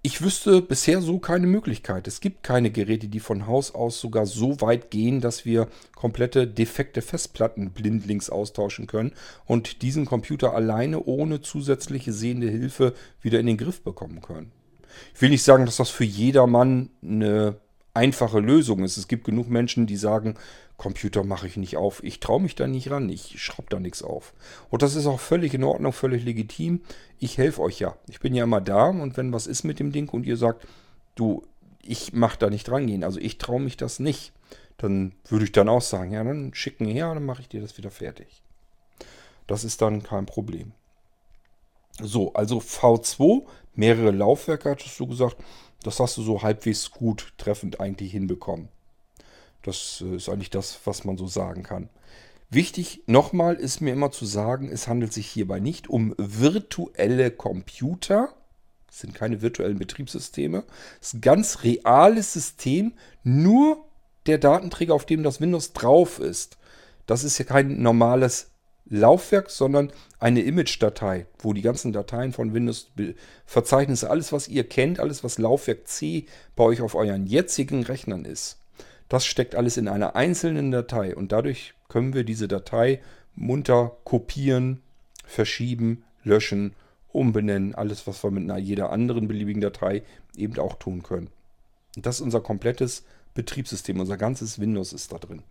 Ich wüsste bisher so keine Möglichkeit. Es gibt keine Geräte, die von Haus aus sogar so weit gehen, dass wir komplette defekte Festplatten blindlings austauschen können und diesen Computer alleine ohne zusätzliche sehende Hilfe wieder in den Griff bekommen können. Ich will nicht sagen, dass das für jedermann eine einfache Lösung ist. Es gibt genug Menschen, die sagen, Computer mache ich nicht auf. Ich traue mich da nicht ran. Ich schraube da nichts auf. Und das ist auch völlig in Ordnung, völlig legitim. Ich helfe euch ja. Ich bin ja immer da und wenn was ist mit dem Ding und ihr sagt, du, ich mache da nicht dran gehen, also ich traue mich das nicht, dann würde ich dann auch sagen, ja, dann schicken her, dann mache ich dir das wieder fertig. Das ist dann kein Problem. So, also V2, mehrere Laufwerke, hattest du gesagt. Das hast du so halbwegs gut treffend eigentlich hinbekommen. Das äh, ist eigentlich das, was man so sagen kann. Wichtig nochmal ist mir immer zu sagen, es handelt sich hierbei nicht um virtuelle Computer. Es sind keine virtuellen Betriebssysteme. Es ist ein ganz reales System, nur der Datenträger, auf dem das Windows drauf ist. Das ist ja kein normales Laufwerk, sondern eine Image-Datei, wo die ganzen Dateien von Windows, Verzeichnisse, alles was ihr kennt, alles was Laufwerk C bei euch auf euren jetzigen Rechnern ist. Das steckt alles in einer einzelnen Datei und dadurch können wir diese Datei munter kopieren, verschieben, löschen, umbenennen, alles was wir mit einer jeder anderen beliebigen Datei eben auch tun können. Und das ist unser komplettes Betriebssystem, unser ganzes Windows ist da drin.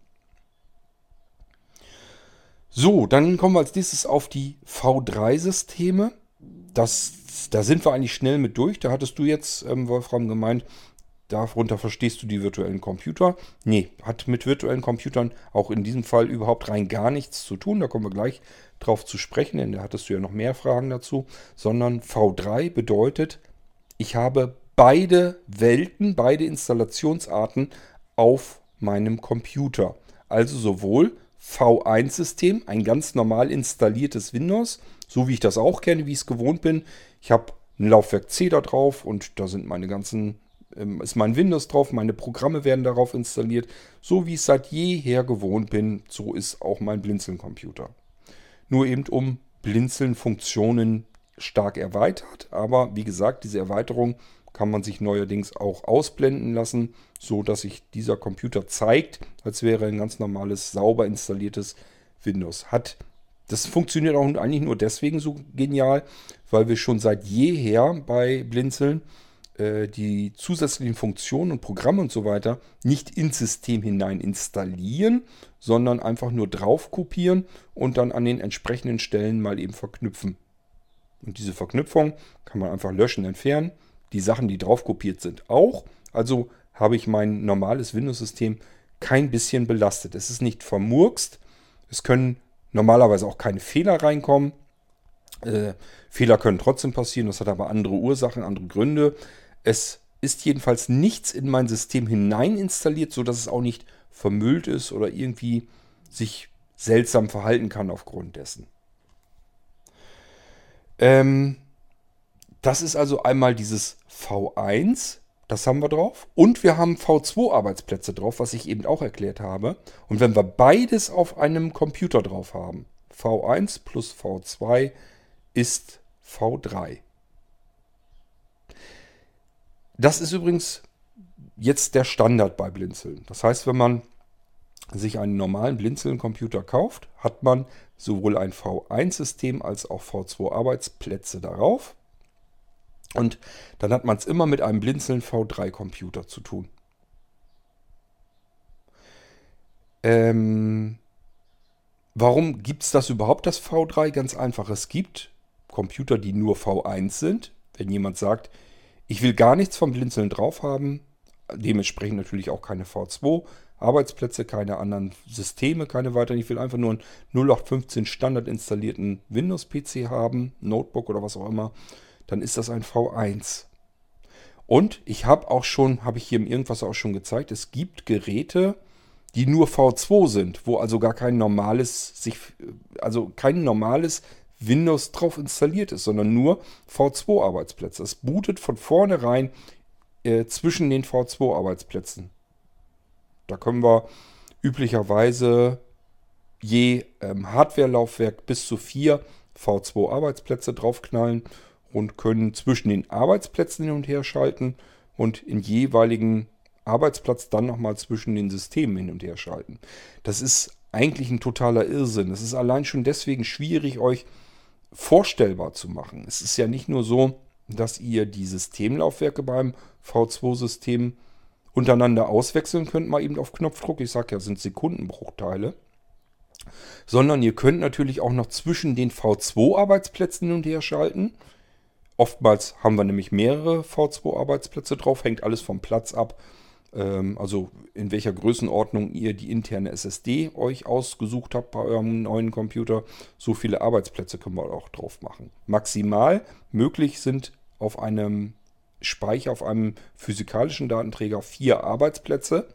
So, dann kommen wir als nächstes auf die V3-Systeme. da sind wir eigentlich schnell mit durch. Da hattest du jetzt, ähm, Wolfram, gemeint, darunter verstehst du die virtuellen Computer. Nee, hat mit virtuellen Computern auch in diesem Fall überhaupt rein gar nichts zu tun. Da kommen wir gleich drauf zu sprechen, denn da hattest du ja noch mehr Fragen dazu. Sondern V3 bedeutet, ich habe beide Welten, beide Installationsarten auf meinem Computer. Also sowohl V1-System, ein ganz normal installiertes Windows, so wie ich das auch kenne, wie ich es gewohnt bin. Ich habe ein Laufwerk C da drauf und da sind meine ganzen, ähm, ist mein Windows drauf, meine Programme werden darauf installiert. So wie ich es seit jeher gewohnt bin, so ist auch mein Blinzeln-Computer. Nur eben um Blinzeln-Funktionen stark erweitert, aber wie gesagt, diese Erweiterung kann man sich neuerdings auch ausblenden lassen, so dass sich dieser Computer zeigt, als wäre ein ganz normales, sauber installiertes Windows. Hat das funktioniert auch eigentlich nur deswegen so genial, weil wir schon seit jeher bei Blinzeln äh, die zusätzlichen Funktionen und Programme und so weiter nicht ins System hinein installieren, sondern einfach nur drauf kopieren und dann an den entsprechenden Stellen mal eben verknüpfen. Und diese Verknüpfung kann man einfach löschen, entfernen die Sachen, die drauf kopiert sind, auch. Also habe ich mein normales Windows-System kein bisschen belastet. Es ist nicht vermurkst. Es können normalerweise auch keine Fehler reinkommen. Äh, Fehler können trotzdem passieren. Das hat aber andere Ursachen, andere Gründe. Es ist jedenfalls nichts in mein System hinein installiert, sodass es auch nicht vermüllt ist oder irgendwie sich seltsam verhalten kann aufgrund dessen. Ähm, das ist also einmal dieses V1 das haben wir drauf. Und wir haben V2-Arbeitsplätze drauf, was ich eben auch erklärt habe. Und wenn wir beides auf einem Computer drauf haben, V1 plus V2 ist V3. Das ist übrigens jetzt der Standard bei Blinzeln. Das heißt, wenn man sich einen normalen Blinzeln-Computer kauft, hat man sowohl ein V1-System als auch V2-Arbeitsplätze darauf. Und dann hat man es immer mit einem Blinzeln V3-Computer zu tun. Ähm, warum gibt es das überhaupt, das V3? Ganz einfach. Es gibt Computer, die nur V1 sind. Wenn jemand sagt, ich will gar nichts vom Blinzeln drauf haben, dementsprechend natürlich auch keine V2 Arbeitsplätze, keine anderen Systeme, keine weiteren. Ich will einfach nur einen 0815 Standard installierten Windows-PC haben, Notebook oder was auch immer. Dann ist das ein V1. Und ich habe auch schon, habe ich hier im Irgendwas auch schon gezeigt, es gibt Geräte, die nur V2 sind, wo also gar kein normales, sich, also kein normales Windows drauf installiert ist, sondern nur V2-Arbeitsplätze. Es bootet von vornherein äh, zwischen den V2-Arbeitsplätzen. Da können wir üblicherweise je ähm, Hardware-Laufwerk bis zu vier V2-Arbeitsplätze draufknallen und können zwischen den Arbeitsplätzen hin und her schalten und in jeweiligen Arbeitsplatz dann nochmal zwischen den Systemen hin und her schalten. Das ist eigentlich ein totaler Irrsinn. Es ist allein schon deswegen schwierig, euch vorstellbar zu machen. Es ist ja nicht nur so, dass ihr die Systemlaufwerke beim V2-System untereinander auswechseln könnt, mal eben auf Knopfdruck. Ich sage ja, sind Sekundenbruchteile. Sondern ihr könnt natürlich auch noch zwischen den V2-Arbeitsplätzen hin und her schalten. Oftmals haben wir nämlich mehrere V2-Arbeitsplätze drauf, hängt alles vom Platz ab. Ähm, also in welcher Größenordnung ihr die interne SSD euch ausgesucht habt bei eurem neuen Computer. So viele Arbeitsplätze können wir auch drauf machen. Maximal möglich sind auf einem Speicher auf einem physikalischen Datenträger vier Arbeitsplätze.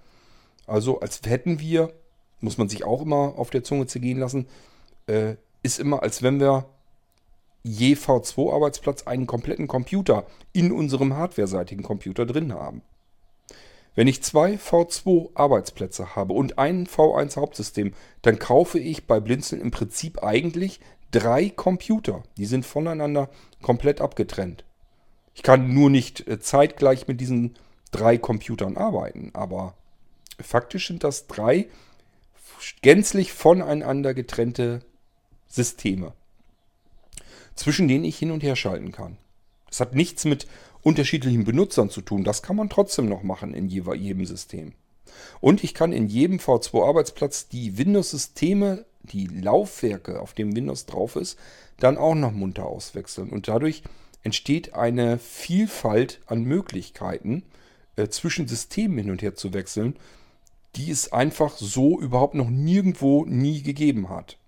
Also als hätten wir, muss man sich auch immer auf der Zunge zergehen lassen, äh, ist immer, als wenn wir je V2-Arbeitsplatz einen kompletten Computer in unserem hardwareseitigen Computer drin haben. Wenn ich zwei V2-Arbeitsplätze habe und ein V1-Hauptsystem, dann kaufe ich bei Blinzeln im Prinzip eigentlich drei Computer. Die sind voneinander komplett abgetrennt. Ich kann nur nicht äh, zeitgleich mit diesen drei Computern arbeiten, aber faktisch sind das drei gänzlich voneinander getrennte Systeme, zwischen denen ich hin und her schalten kann. Das hat nichts mit unterschiedlichen Benutzern zu tun. Das kann man trotzdem noch machen in jedem System. Und ich kann in jedem V2-Arbeitsplatz die Windows-Systeme, die Laufwerke, auf dem Windows drauf ist, dann auch noch munter auswechseln. Und dadurch entsteht eine Vielfalt an Möglichkeiten, äh, zwischen Systemen hin und her zu wechseln, die es einfach so überhaupt noch nirgendwo nie gegeben hat.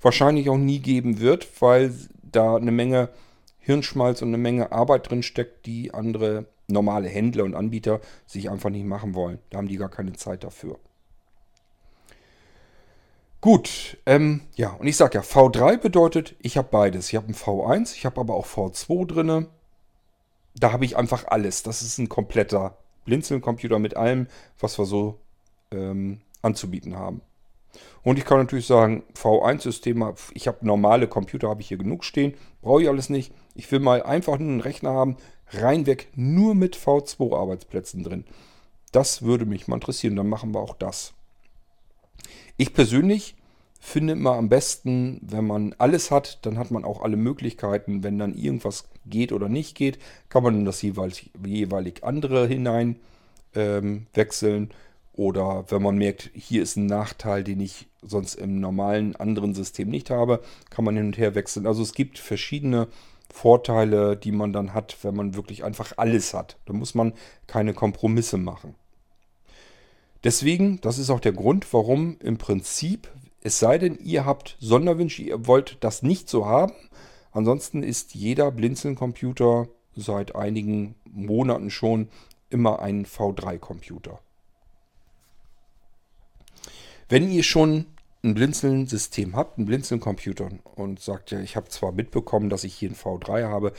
Wahrscheinlich auch nie geben wird, weil da eine Menge Hirnschmalz und eine Menge Arbeit drin steckt, die andere normale Händler und Anbieter sich einfach nicht machen wollen. Da haben die gar keine Zeit dafür. Gut, ähm, ja, und ich sage ja, V3 bedeutet, ich habe beides. Ich habe ein V1, ich habe aber auch V2 drin. Da habe ich einfach alles. Das ist ein kompletter Blinzeln-Computer mit allem, was wir so ähm, anzubieten haben. Und ich kann natürlich sagen, V1-System, ich habe normale Computer, habe ich hier genug stehen, brauche ich alles nicht. Ich will mal einfach nur einen Rechner haben, reinweg, nur mit V2-Arbeitsplätzen drin. Das würde mich mal interessieren, dann machen wir auch das. Ich persönlich finde immer am besten, wenn man alles hat, dann hat man auch alle Möglichkeiten. Wenn dann irgendwas geht oder nicht geht, kann man in das jeweilig, jeweilig andere hinein ähm, wechseln. Oder wenn man merkt, hier ist ein Nachteil, den ich sonst im normalen anderen System nicht habe, kann man hin und her wechseln. Also es gibt verschiedene Vorteile, die man dann hat, wenn man wirklich einfach alles hat. Da muss man keine Kompromisse machen. Deswegen, das ist auch der Grund, warum im Prinzip, es sei denn, ihr habt Sonderwünsche, ihr wollt das nicht so haben. Ansonsten ist jeder Blinzeln-Computer seit einigen Monaten schon immer ein V3-Computer. Wenn ihr schon ein Blinzeln-System habt, ein Blinzeln-Computer und sagt ja, ich habe zwar mitbekommen, dass ich hier ein V3 habe,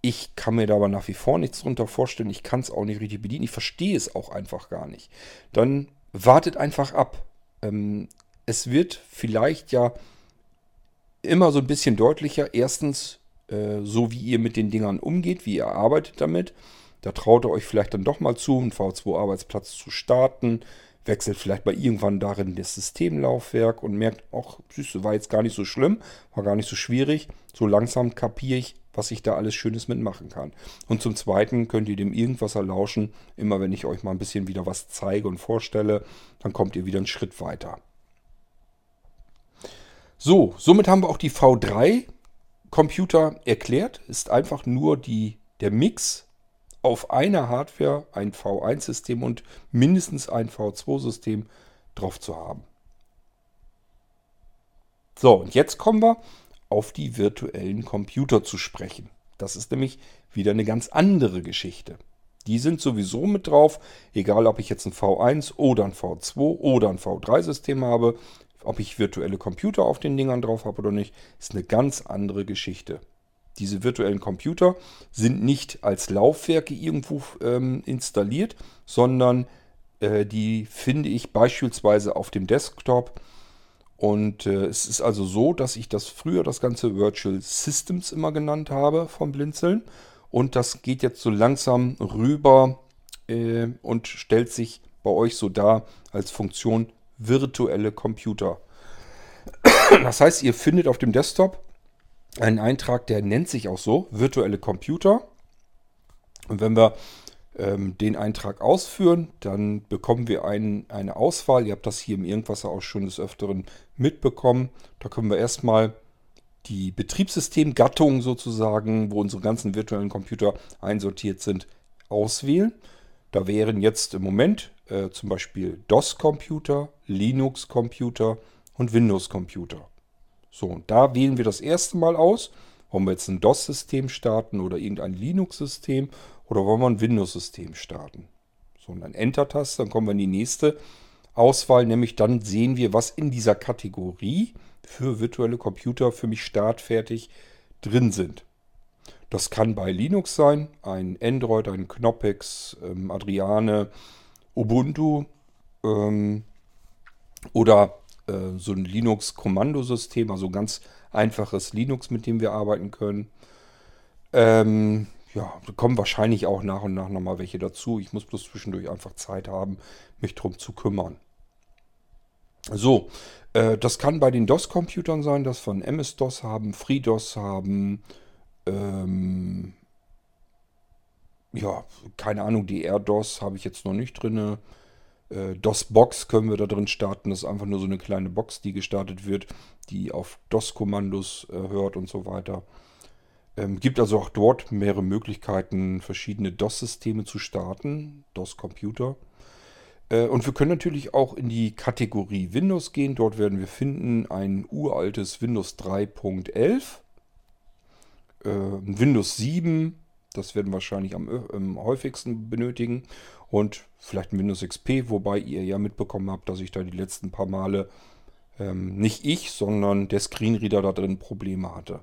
Ich kann mir da aber nach wie vor nichts drunter vorstellen. Ich kann es auch nicht richtig bedienen. Ich verstehe es auch einfach gar nicht. Dann wartet einfach ab. Ähm, es wird vielleicht ja immer so ein bisschen deutlicher. Erstens, äh, so wie ihr mit den Dingern umgeht, wie ihr arbeitet damit. Da traut ihr euch vielleicht dann doch mal zu, einen V2-Arbeitsplatz zu starten. Wechselt vielleicht mal irgendwann darin das Systemlaufwerk und merkt, ach, süß, war jetzt gar nicht so schlimm, war gar nicht so schwierig. So langsam kapiere ich, was ich da alles Schönes mitmachen kann. Und zum Zweiten könnt ihr dem irgendwas erlauschen. Immer wenn ich euch mal ein bisschen wieder was zeige und vorstelle, dann kommt ihr wieder einen Schritt weiter. So, somit haben wir auch die V3 Computer erklärt. Ist einfach nur die, der Mix auf einer Hardware, ein V1-System und mindestens ein V2-System drauf zu haben. So, und jetzt kommen wir auf die virtuellen Computer zu sprechen. Das ist nämlich wieder eine ganz andere Geschichte. Die sind sowieso mit drauf, egal ob ich jetzt ein V1 oder ein V2 oder ein V3-System habe, ob ich virtuelle Computer auf den Dingern drauf habe oder nicht, ist eine ganz andere Geschichte. Diese virtuellen Computer sind nicht als Laufwerke irgendwo ähm, installiert, sondern äh, die finde ich beispielsweise auf dem Desktop und äh, es ist also so, dass ich das früher das ganze Virtual Systems immer genannt habe vom Blinzeln. Und das geht jetzt so langsam rüber äh, und stellt sich bei euch so dar als Funktion virtuelle Computer. Das heißt, ihr findet auf dem Desktop einen Eintrag, der nennt sich auch so, virtuelle Computer. Und wenn wir ähm, den Eintrag ausführen, dann bekommen wir ein, eine Auswahl. Ihr habt das hier im Irgendwasser auch schon des Öfteren mitbekommen. Da können wir erstmal die Betriebssystemgattung sozusagen, wo unsere ganzen virtuellen Computer einsortiert sind, auswählen. Da wären jetzt im Moment äh, zum Beispiel DOS-Computer, Linux-Computer und Windows-Computer. So, und da wählen wir das erste Mal aus. Wollen wir jetzt ein DOS-System starten oder irgendein Linux-System oder wollen wir ein Windows-System starten? So, und dann Enter-Taste, dann kommen wir in die nächste Auswahl, nämlich dann sehen wir, was in dieser Kategorie für virtuelle Computer für mich startfertig drin sind. Das kann bei Linux sein, ein Android, ein Knoppix, ähm, Adriane, Ubuntu ähm, oder äh, so ein Linux-Kommandosystem, also ganz einfaches Linux, mit dem wir arbeiten können. Ähm, ja, da kommen wahrscheinlich auch nach und nach nochmal welche dazu. Ich muss bloß zwischendurch einfach Zeit haben, mich drum zu kümmern. So, äh, das kann bei den DOS-Computern sein, dass wir ein MS-DOS haben, FreeDOS haben, ähm, ja, keine Ahnung, DR-DOS habe ich jetzt noch nicht drin. Äh, DOS-Box können wir da drin starten. Das ist einfach nur so eine kleine Box, die gestartet wird, die auf DOS-Kommandos äh, hört und so weiter. Ähm, gibt also auch dort mehrere Möglichkeiten, verschiedene DOS-Systeme zu starten, DOS-Computer. Äh, und wir können natürlich auch in die Kategorie Windows gehen. Dort werden wir finden ein uraltes Windows 3.11, äh, Windows 7, das werden wir wahrscheinlich am, am häufigsten benötigen. Und vielleicht ein Windows XP, wobei ihr ja mitbekommen habt, dass ich da die letzten paar Male ähm, nicht ich, sondern der Screenreader da drin Probleme hatte.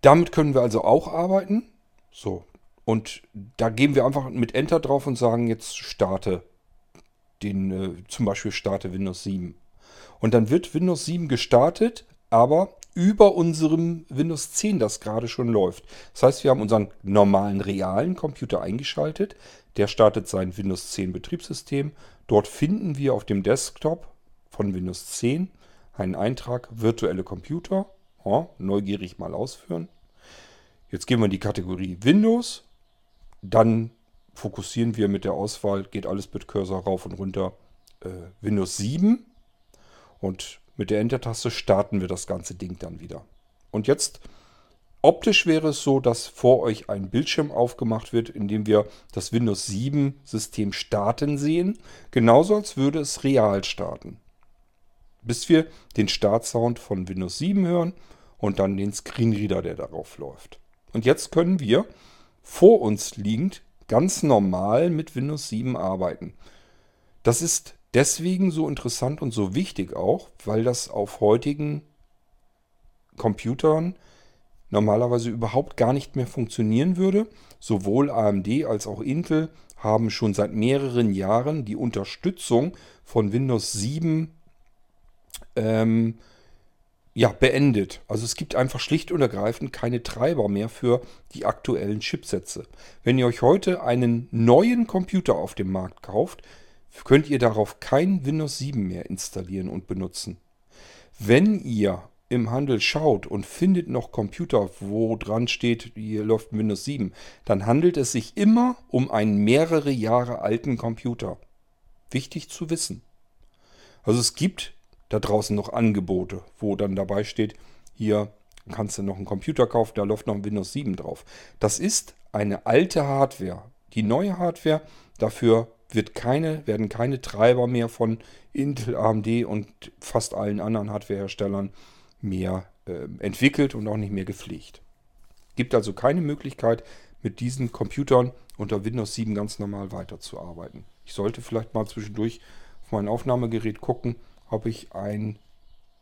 Damit können wir also auch arbeiten. So. Und da gehen wir einfach mit Enter drauf und sagen jetzt starte den, äh, zum Beispiel starte Windows 7. Und dann wird Windows 7 gestartet, aber über unserem Windows 10, das gerade schon läuft. Das heißt, wir haben unseren normalen realen Computer eingeschaltet. Der startet sein Windows 10 Betriebssystem. Dort finden wir auf dem Desktop von Windows 10 einen Eintrag virtuelle Computer. Oh, neugierig mal ausführen. Jetzt gehen wir in die Kategorie Windows. Dann fokussieren wir mit der Auswahl, geht alles mit Cursor rauf und runter, äh, Windows 7. Und mit der Enter-Taste starten wir das ganze Ding dann wieder. Und jetzt, optisch wäre es so, dass vor euch ein Bildschirm aufgemacht wird, in dem wir das Windows 7 System starten sehen. Genauso als würde es real starten. Bis wir den Startsound von Windows 7 hören und dann den Screenreader, der darauf läuft. Und jetzt können wir vor uns liegend ganz normal mit Windows 7 arbeiten. Das ist deswegen so interessant und so wichtig auch, weil das auf heutigen Computern normalerweise überhaupt gar nicht mehr funktionieren würde. Sowohl AMD als auch Intel haben schon seit mehreren Jahren die Unterstützung von Windows 7 ähm, ja, beendet. Also es gibt einfach schlicht und ergreifend keine Treiber mehr für die aktuellen Chipsätze. Wenn ihr euch heute einen neuen Computer auf dem Markt kauft, könnt ihr darauf kein Windows 7 mehr installieren und benutzen. Wenn ihr im Handel schaut und findet noch Computer, wo dran steht, hier läuft Windows 7, dann handelt es sich immer um einen mehrere Jahre alten Computer. Wichtig zu wissen. Also es gibt da draußen noch Angebote, wo dann dabei steht, hier kannst du noch einen Computer kaufen, da läuft noch ein Windows 7 drauf. Das ist eine alte Hardware. Die neue Hardware, dafür wird keine, werden keine Treiber mehr von Intel, AMD und fast allen anderen Hardwareherstellern mehr äh, entwickelt und auch nicht mehr gepflegt. Gibt also keine Möglichkeit, mit diesen Computern unter Windows 7 ganz normal weiterzuarbeiten. Ich sollte vielleicht mal zwischendurch auf mein Aufnahmegerät gucken, ob ich ein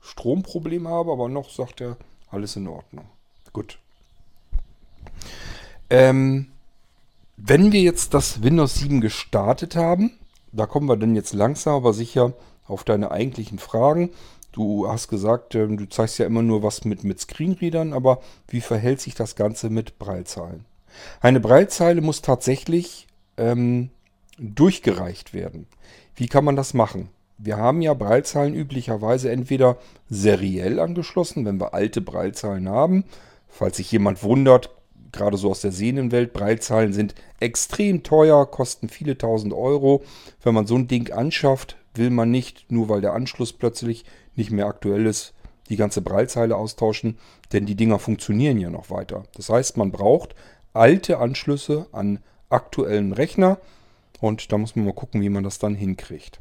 Stromproblem habe, aber noch sagt er, alles in Ordnung. Gut. Ähm, wenn wir jetzt das Windows 7 gestartet haben, da kommen wir dann jetzt langsam aber sicher auf deine eigentlichen Fragen. Du hast gesagt, ähm, du zeigst ja immer nur was mit, mit Screenreadern, aber wie verhält sich das Ganze mit Breilzahlen? Eine Breilzeile muss tatsächlich ähm, durchgereicht werden. Wie kann man das machen? Wir haben ja Breilzahlen üblicherweise entweder seriell angeschlossen, wenn wir alte Breilzahlen haben. Falls sich jemand wundert, gerade so aus der Sehnenwelt, Breilzahlen sind extrem teuer, kosten viele tausend Euro. Wenn man so ein Ding anschafft, will man nicht, nur weil der Anschluss plötzlich nicht mehr aktuell ist, die ganze Breilzeile austauschen, denn die Dinger funktionieren ja noch weiter. Das heißt, man braucht alte Anschlüsse an aktuellen Rechner und da muss man mal gucken, wie man das dann hinkriegt.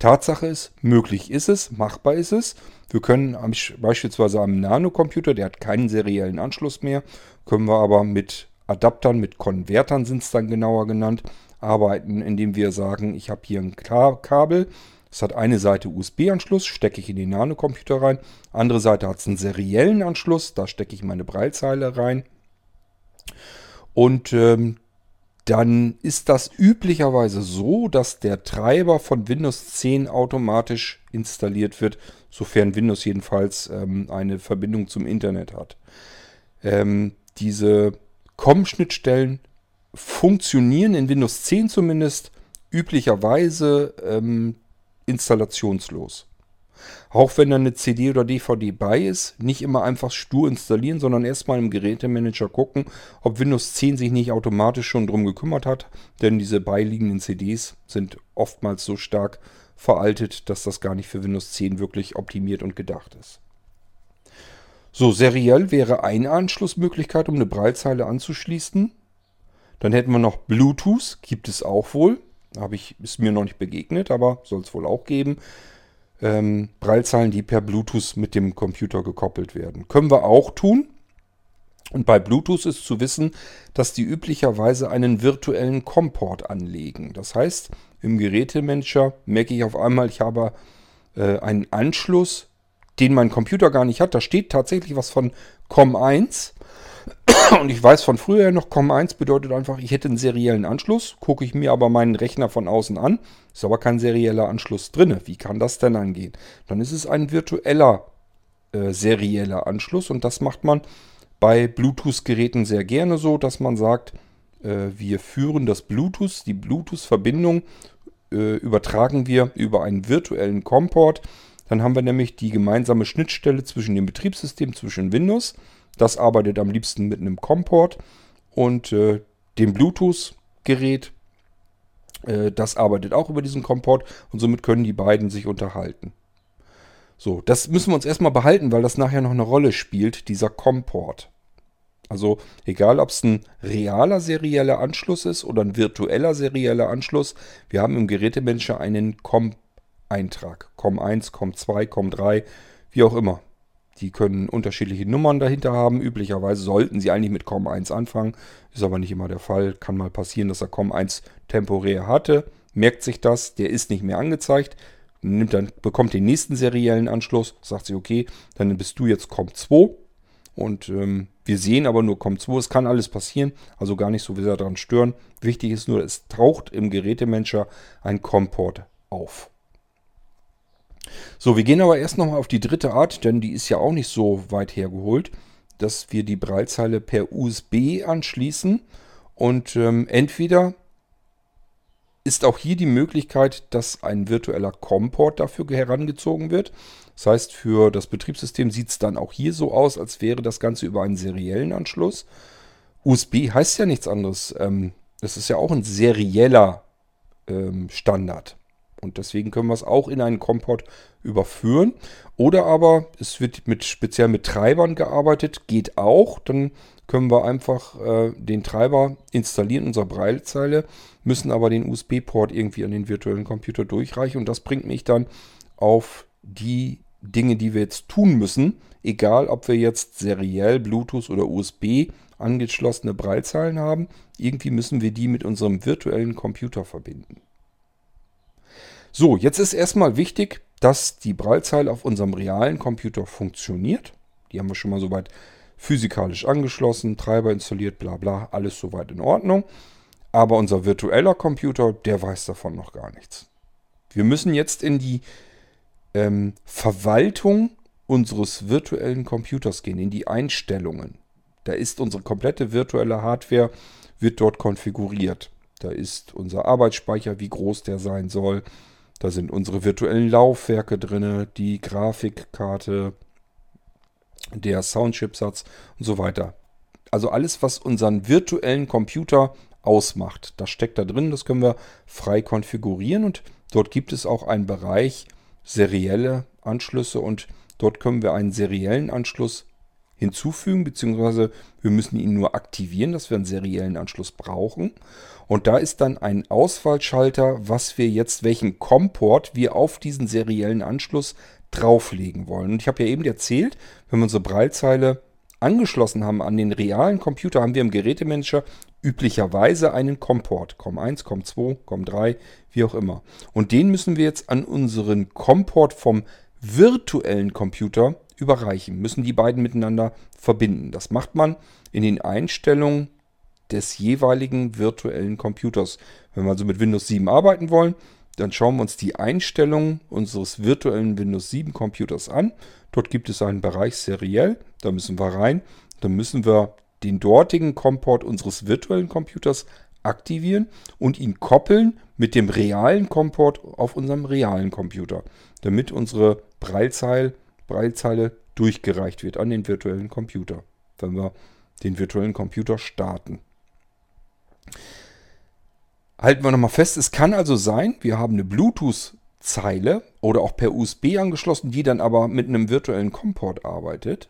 Tatsache ist, möglich ist es, machbar ist es. Wir können beispielsweise am Nano-Computer, der hat keinen seriellen Anschluss mehr, können wir aber mit Adaptern, mit Konvertern sind es dann genauer genannt, arbeiten, indem wir sagen, ich habe hier ein Kabel, es hat eine Seite USB-Anschluss, stecke ich in den Nano-Computer rein. Andere Seite hat es einen seriellen Anschluss, da stecke ich meine Breilzeile rein. Und ähm, dann ist das üblicherweise so, dass der Treiber von Windows 10 automatisch installiert wird, sofern Windows jedenfalls ähm, eine Verbindung zum Internet hat. Ähm, diese COM-Schnittstellen funktionieren in Windows 10 zumindest üblicherweise ähm, installationslos. Auch wenn da eine CD oder DVD bei ist, nicht immer einfach stur installieren, sondern erstmal im Gerätemanager gucken, ob Windows 10 sich nicht automatisch schon drum gekümmert hat. Denn diese beiliegenden CDs sind oftmals so stark veraltet, dass das gar nicht für Windows 10 wirklich optimiert und gedacht ist. So, seriell wäre eine Anschlussmöglichkeit, um eine Breilzeile anzuschließen. Dann hätten wir noch Bluetooth, gibt es auch wohl. Habe ich, ist mir noch nicht begegnet, aber soll es wohl auch geben. Ähm, Braillezahlen, die per Bluetooth mit dem Computer gekoppelt werden. Können wir auch tun. Und bei Bluetooth ist zu wissen, dass die üblicherweise einen virtuellen COM-Port anlegen. Das heißt, im Gerätemanager merke ich auf einmal, ich habe äh, einen Anschluss, den mein Computer gar nicht hat. Da steht tatsächlich was von COM1 und ich weiß von früher noch, COM1 bedeutet einfach, ich hätte einen seriellen Anschluss, gucke ich mir aber meinen Rechner von außen an, ist aber kein serieller Anschluss drin. Wie kann das denn angehen? Dann ist es ein virtueller äh, serieller Anschluss und das macht man bei Bluetooth-Geräten sehr gerne so, dass man sagt, äh, wir führen das Bluetooth, die Bluetooth-Verbindung äh, übertragen wir über einen virtuellen COM-Port. Dann haben wir nämlich die gemeinsame Schnittstelle zwischen dem Betriebssystem, zwischen Windows das arbeitet am liebsten mit einem COM-Port und äh, dem Bluetooth-Gerät. Äh, das arbeitet auch über diesen COM-Port und somit können die beiden sich unterhalten. So, das müssen wir uns erstmal behalten, weil das nachher noch eine Rolle spielt, dieser COM-Port. Also egal, ob es ein realer serieller Anschluss ist oder ein virtueller serieller Anschluss, wir haben im Gerätemanager einen COM-Eintrag. COM1, COM2, COM3, wie auch immer. Die können unterschiedliche Nummern dahinter haben. Üblicherweise sollten sie eigentlich mit COM1 anfangen. Ist aber nicht immer der Fall. Kann mal passieren, dass er COM1 temporär hatte. Merkt sich das, der ist nicht mehr angezeigt. Nimmt dann, bekommt den nächsten seriellen Anschluss, sagt sie, okay, dann bist du jetzt COM2. Und ähm, wir sehen aber nur COM2. Es kann alles passieren, also gar nicht so sehr daran stören. Wichtig ist nur, es taucht im Gerätemanager ein COM-Port auf. So, wir gehen aber erst nochmal auf die dritte Art, denn die ist ja auch nicht so weit hergeholt, dass wir die Braillezeile per USB anschließen und ähm, entweder ist auch hier die Möglichkeit, dass ein virtueller COM-Port dafür herangezogen wird. Das heißt, für das Betriebssystem sieht es dann auch hier so aus, als wäre das Ganze über einen seriellen Anschluss. USB heißt ja nichts anderes. Ähm, das ist ja auch ein serieller ähm, Standard. Und deswegen können wir es auch in einen Komport überführen. Oder aber es wird mit speziell mit Treibern gearbeitet, geht auch. Dann können wir einfach äh, den Treiber installieren, unserer Breilzeile, müssen aber den USB-Port irgendwie an den virtuellen Computer durchreichen. Und das bringt mich dann auf die Dinge, die wir jetzt tun müssen. Egal, ob wir jetzt seriell Bluetooth oder USB angeschlossene Breilzeilen haben. Irgendwie müssen wir die mit unserem virtuellen Computer verbinden. So, jetzt ist erstmal wichtig, dass die Braillezeile auf unserem realen Computer funktioniert. Die haben wir schon mal soweit physikalisch angeschlossen, Treiber installiert, bla bla, alles soweit in Ordnung. Aber unser virtueller Computer, der weiß davon noch gar nichts. Wir müssen jetzt in die ähm, Verwaltung unseres virtuellen Computers gehen, in die Einstellungen. Da ist unsere komplette virtuelle Hardware, wird dort konfiguriert. Da ist unser Arbeitsspeicher, wie groß der sein soll. Da sind unsere virtuellen Laufwerke drin, die Grafikkarte, der Soundchipsatz und so weiter. Also alles, was unseren virtuellen Computer ausmacht, das steckt da drin. Das können wir frei konfigurieren und dort gibt es auch einen Bereich serielle Anschlüsse und dort können wir einen seriellen Anschluss hinzufügen, beziehungsweise wir müssen ihn nur aktivieren, dass wir einen seriellen Anschluss brauchen. Und da ist dann ein Auswahlschalter, was wir jetzt, welchen Komport wir auf diesen seriellen Anschluss drauflegen wollen. Und ich habe ja eben erzählt, wenn wir unsere Braillezeile angeschlossen haben an den realen Computer, haben wir im Gerätemanager üblicherweise einen Komport. COM1, COM2, COM3, wie auch immer. Und den müssen wir jetzt an unseren Komport vom virtuellen Computer überreichen, müssen die beiden miteinander verbinden. Das macht man in den Einstellungen des jeweiligen virtuellen Computers. Wenn wir also mit Windows 7 arbeiten wollen, dann schauen wir uns die Einstellungen unseres virtuellen Windows 7 Computers an. Dort gibt es einen Bereich seriell, da müssen wir rein. Dann müssen wir den dortigen Comport unseres virtuellen Computers aktivieren und ihn koppeln mit dem realen Comport auf unserem realen Computer, damit unsere Breilzeile, Breilzeile durchgereicht wird an den virtuellen Computer, wenn wir den virtuellen Computer starten. Halten wir nochmal fest, es kann also sein, wir haben eine Bluetooth-Zeile oder auch per USB angeschlossen, die dann aber mit einem virtuellen Comport arbeitet.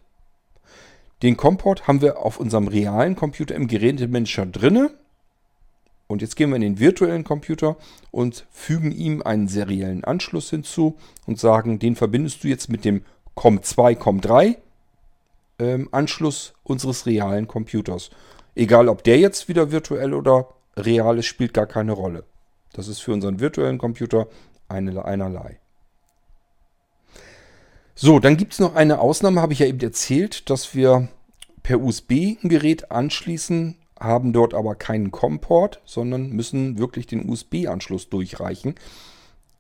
Den Comport haben wir auf unserem realen Computer im Gerätemanager drinne. Und jetzt gehen wir in den virtuellen Computer und fügen ihm einen seriellen Anschluss hinzu und sagen, den verbindest du jetzt mit dem COM2, COM3 ähm, Anschluss unseres realen Computers. Egal, ob der jetzt wieder virtuell oder real ist, spielt gar keine Rolle. Das ist für unseren virtuellen Computer eine, einerlei. So, dann gibt es noch eine Ausnahme, habe ich ja eben erzählt, dass wir per USB ein Gerät anschließen, haben dort aber keinen COM-Port, sondern müssen wirklich den USB-Anschluss durchreichen.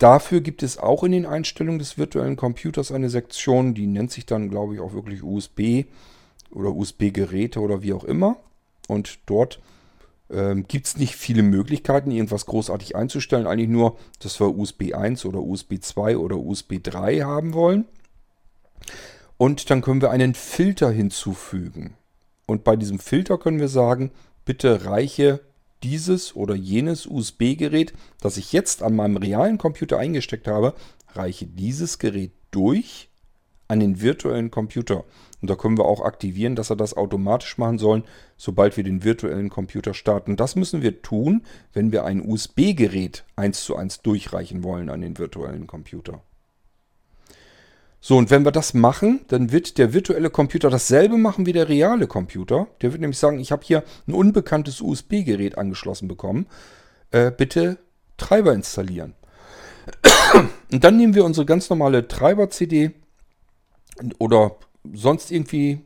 Dafür gibt es auch in den Einstellungen des virtuellen Computers eine Sektion, die nennt sich dann, glaube ich, auch wirklich USB oder USB-Geräte oder wie auch immer. Und dort ähm, gibt es nicht viele Möglichkeiten, irgendwas großartig einzustellen. Eigentlich nur, dass wir USB 1 oder USB 2 oder USB 3 haben wollen. Und dann können wir einen Filter hinzufügen. Und bei diesem Filter können wir sagen, bitte reiche dieses oder jenes USB-Gerät, das ich jetzt an meinem realen Computer eingesteckt habe, reiche dieses Gerät durch an den virtuellen Computer. Und da können wir auch aktivieren, dass er das automatisch machen soll, sobald wir den virtuellen Computer starten. Das müssen wir tun, wenn wir ein USB-Gerät eins zu eins durchreichen wollen an den virtuellen Computer. So, und wenn wir das machen, dann wird der virtuelle Computer dasselbe machen wie der reale Computer. Der wird nämlich sagen, ich habe hier ein unbekanntes USB-Gerät angeschlossen bekommen. Äh, bitte Treiber installieren. [COUGHS] Und dann nehmen wir unsere ganz normale Treiber-CD oder sonst irgendwie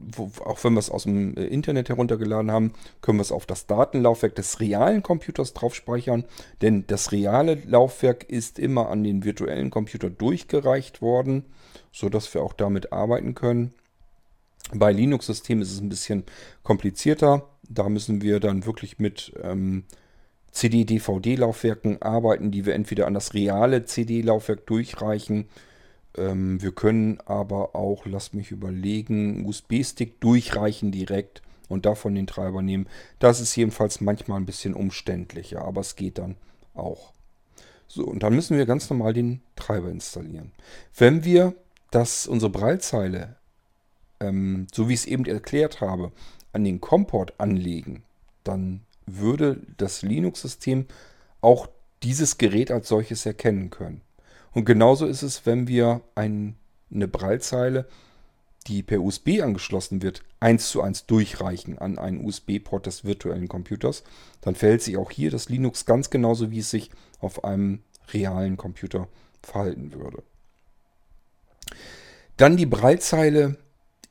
wo, auch wenn wir es aus dem äh, Internet heruntergeladen haben, können wir es auf das Datenlaufwerk des realen Computers drauf speichern. Denn das reale Laufwerk ist immer an den virtuellen Computer durchgereicht worden, sodass wir auch damit arbeiten können. Bei Linux-Systemen ist es ein bisschen komplizierter. Da müssen wir dann wirklich mit ähm, CD-DVD-Laufwerken arbeiten, die wir entweder an das reale CD-Laufwerk durchreichen ähm, wir können aber auch, lass mich überlegen, USB-Stick durchreichen direkt und davon den Treiber nehmen. Das ist jedenfalls manchmal ein bisschen umständlicher, aber es geht dann auch. So, und dann müssen wir ganz normal den Treiber installieren. Wenn wir das, unsere Braillezeile, ähm, so wie ich es eben erklärt habe, an den Comport anlegen, dann würde das Linux-System auch dieses Gerät als solches erkennen können. Und genauso ist es, wenn wir ein, eine Braillezeile, die per USB angeschlossen wird, eins zu eins durchreichen an einen USB-Port des virtuellen Computers. Dann verhält sich auch hier das Linux ganz genauso, wie es sich auf einem realen Computer verhalten würde. Dann die Braillezeile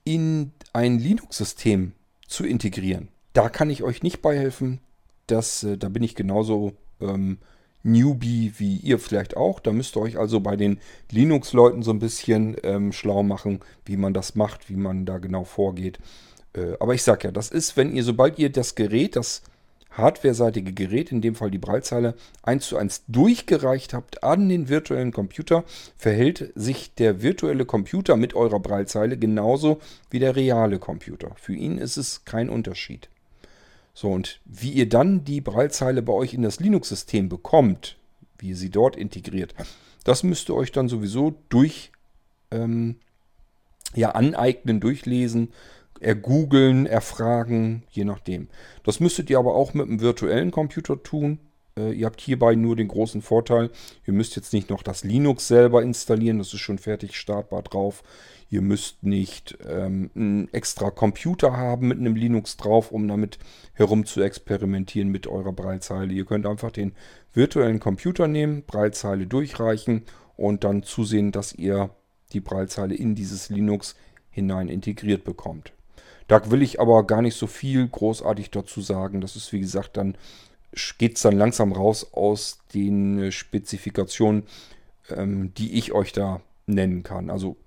in ein Linux-System zu integrieren. Da kann ich euch nicht beihelfen. Das, äh, da bin ich genauso ähm, Newbie wie ihr vielleicht auch. Da müsst ihr euch also bei den Linux-Leuten so ein bisschen ähm, schlau machen, wie man das macht, wie man da genau vorgeht. Äh, aber ich sag ja, das ist, wenn ihr, sobald ihr das Gerät, das hardware-seitige Gerät, in dem Fall die Breitzeile, eins zu eins durchgereicht habt an den virtuellen Computer, verhält sich der virtuelle Computer mit eurer Breitzeile genauso wie der reale Computer. Für ihn ist es kein Unterschied. So, und wie ihr dann die Braillezeile bei euch in das Linux-System bekommt, wie ihr sie dort integriert, das müsst ihr euch dann sowieso durch ähm, ja, aneignen, durchlesen, ergoogeln, erfragen, je nachdem. Das müsstet ihr aber auch mit einem virtuellen Computer tun. Äh, ihr habt hierbei nur den großen Vorteil, ihr müsst jetzt nicht noch das Linux selber installieren, das ist schon fertig startbar drauf. Ihr müsst nicht ähm, einen extra Computer haben mit einem Linux drauf, um damit herum zu experimentieren mit eurer Breitzeile. Ihr könnt einfach den virtuellen Computer nehmen, Breitzeile durchreichen und dann zusehen, dass ihr die Breitzeile in dieses Linux hinein integriert bekommt. Da will ich aber gar nicht so viel großartig dazu sagen. Das ist wie gesagt dann geht es dann langsam raus aus den Spezifikationen, ähm, die ich euch da nennen kann. Also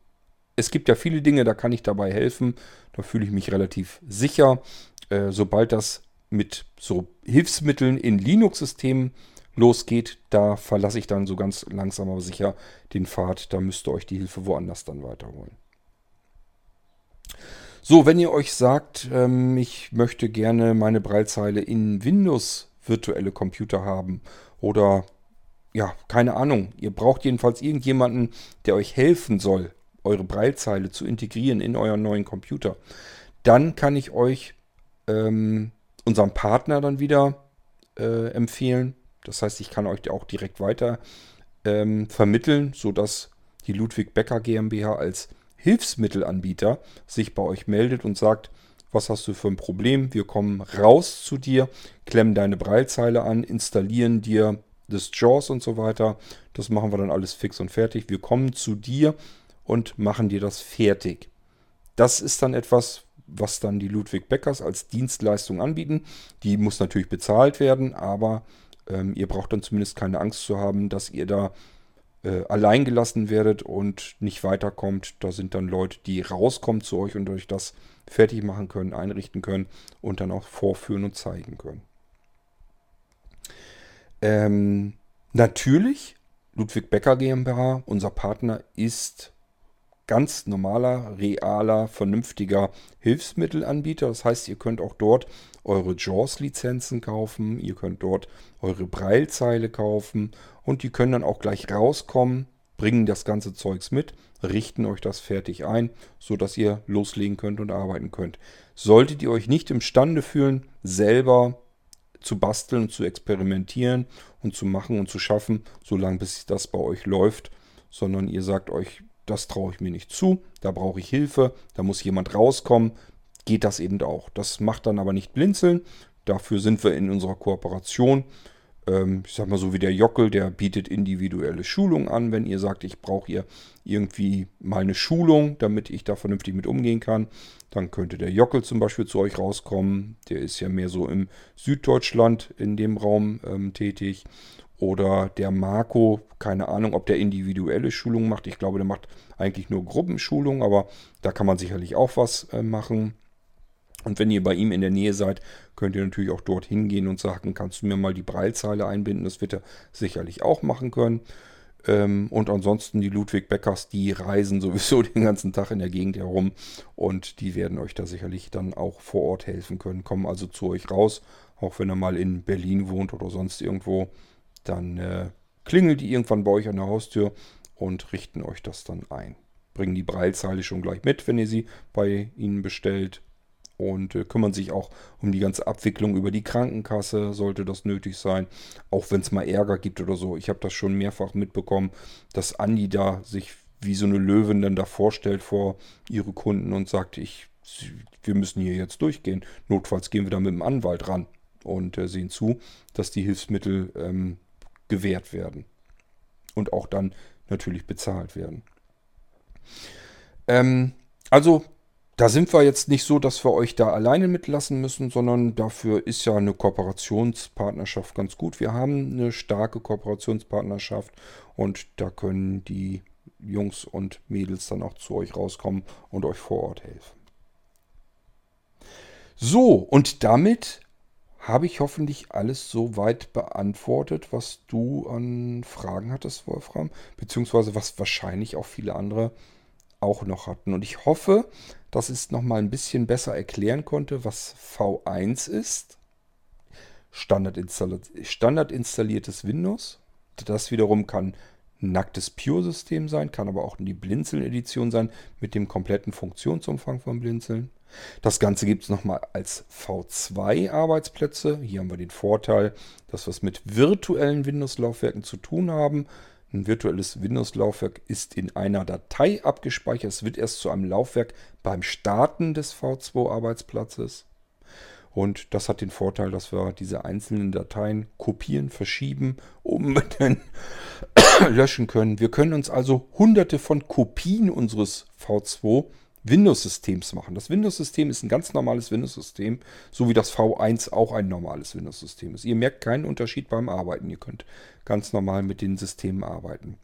es gibt ja viele Dinge, da kann ich dabei helfen. Da fühle ich mich relativ sicher. Äh, sobald das mit so Hilfsmitteln in Linux-Systemen losgeht, da verlasse ich dann so ganz langsam aber sicher den Pfad. Da müsst ihr euch die Hilfe woanders dann weiterholen. So, wenn ihr euch sagt, ähm, ich möchte gerne meine Breitzeile in Windows virtuelle Computer haben oder ja, keine Ahnung, ihr braucht jedenfalls irgendjemanden, der euch helfen soll, eure Breilzeile zu integrieren in euren neuen Computer, dann kann ich euch ähm, unseren Partner dann wieder äh, empfehlen. Das heißt, ich kann euch auch direkt weiter ähm, vermitteln, sodass die Ludwig Becker GmbH als Hilfsmittelanbieter sich bei euch meldet und sagt, was hast du für ein Problem? Wir kommen raus zu dir, klemmen deine Breilzeile an, installieren dir das JAWS und so weiter. Das machen wir dann alles fix und fertig. Wir kommen zu dir und machen dir das fertig. Das ist dann etwas, was dann die Ludwig Beckers als Dienstleistung anbieten. Die muss natürlich bezahlt werden, aber ähm, ihr braucht dann zumindest keine Angst zu haben, dass ihr da äh, allein werdet und nicht weiterkommt. Da sind dann Leute, die rauskommen zu euch und euch das fertig machen können, einrichten können und dann auch vorführen und zeigen können. Ähm, natürlich, Ludwig Becker GmbH, unser Partner, ist ganz normaler, realer, vernünftiger Hilfsmittelanbieter. Das heißt, ihr könnt auch dort eure JAWS-Lizenzen kaufen, ihr könnt dort eure Braillezeile kaufen und die können dann auch gleich rauskommen, bringen das ganze Zeugs mit, richten euch das fertig ein, sodass ihr loslegen könnt und arbeiten könnt. Solltet ihr euch nicht imstande fühlen, selber zu basteln zu experimentieren und zu machen und zu schaffen, solange bis das bei euch läuft, sondern ihr sagt euch, das traue ich mir nicht zu, da brauche ich Hilfe, da muss jemand rauskommen, geht das eben auch. Das macht dann aber nicht blinzeln, dafür sind wir in unserer Kooperation. Ähm, ich sag mal so wie der Jockel, der bietet individuelle Schulung an. Wenn ihr sagt, ich brauche hier irgendwie mal eine Schulung, damit ich da vernünftig mit umgehen kann, dann könnte der Jockel zum Beispiel zu euch rauskommen. Der ist ja mehr so im Süddeutschland in dem Raum ähm, tätig. Oder der Marco, keine Ahnung, ob der individuelle Schulungen macht. Ich glaube, der macht eigentlich nur Gruppenschulungen, aber da kann man sicherlich auch was äh, machen. Und wenn ihr bei ihm in der Nähe seid, könnt ihr natürlich auch dort hingehen und sagen, kannst du mir mal die Breilzeile einbinden? Das wird er sicherlich auch machen können. Ähm, und ansonsten die Ludwig Beckers, die reisen sowieso [LAUGHS] den ganzen Tag in der Gegend herum und die werden euch da sicherlich dann auch vor Ort helfen können. Kommen also zu euch raus, auch wenn er mal in Berlin wohnt oder sonst irgendwo. Dann äh, klingelt die irgendwann bei euch an der Haustür und richten euch das dann ein. Bringen die Breilzeile schon gleich mit, wenn ihr sie bei ihnen bestellt und äh, kümmern sich auch um die ganze Abwicklung über die Krankenkasse, sollte das nötig sein. Auch wenn es mal Ärger gibt oder so. Ich habe das schon mehrfach mitbekommen, dass Andi da sich wie so eine Löwin dann da vorstellt vor ihre Kunden und sagt, ich, wir müssen hier jetzt durchgehen. Notfalls gehen wir da mit dem Anwalt ran und äh, sehen zu, dass die Hilfsmittel ähm, gewährt werden. Und auch dann natürlich bezahlt werden. Ähm, also da sind wir jetzt nicht so, dass wir euch da alleine mitlassen müssen, sondern dafür ist ja eine Kooperationspartnerschaft ganz gut. Wir haben eine starke Kooperationspartnerschaft und da können die Jungs und Mädels dann auch zu euch rauskommen und euch vor Ort helfen. So, und damit habe ich hoffentlich alles so weit beantwortet, was du an Fragen hattest, Wolfram, beziehungsweise was wahrscheinlich auch viele andere auch noch hatten. Und ich hoffe, dass ich es nochmal ein bisschen besser erklären konnte, was V1 ist. Standard, Standard installiertes Windows. Das wiederum kann ein nacktes Pure-System sein, kann aber auch die Blinzeln-Edition sein mit dem kompletten Funktionsumfang von Blinzeln. Das Ganze gibt es nochmal als V2-Arbeitsplätze. Hier haben wir den Vorteil, dass wir es mit virtuellen Windows-Laufwerken zu tun haben. Ein virtuelles Windows-Laufwerk ist in einer Datei abgespeichert. Es wird erst zu einem Laufwerk beim Starten des V2-Arbeitsplatzes. Und das hat den Vorteil, dass wir diese einzelnen Dateien kopieren, verschieben, [LAUGHS] umbenennen, [COUGHS] löschen können. Wir können uns also hunderte von Kopien unseres V2 Windows-Systems machen. Das Windows-System ist ein ganz normales Windows-System, so wie das V1 auch ein normales Windows-System ist. Ihr merkt keinen Unterschied beim Arbeiten. Ihr könnt ganz normal mit den Systemen arbeiten.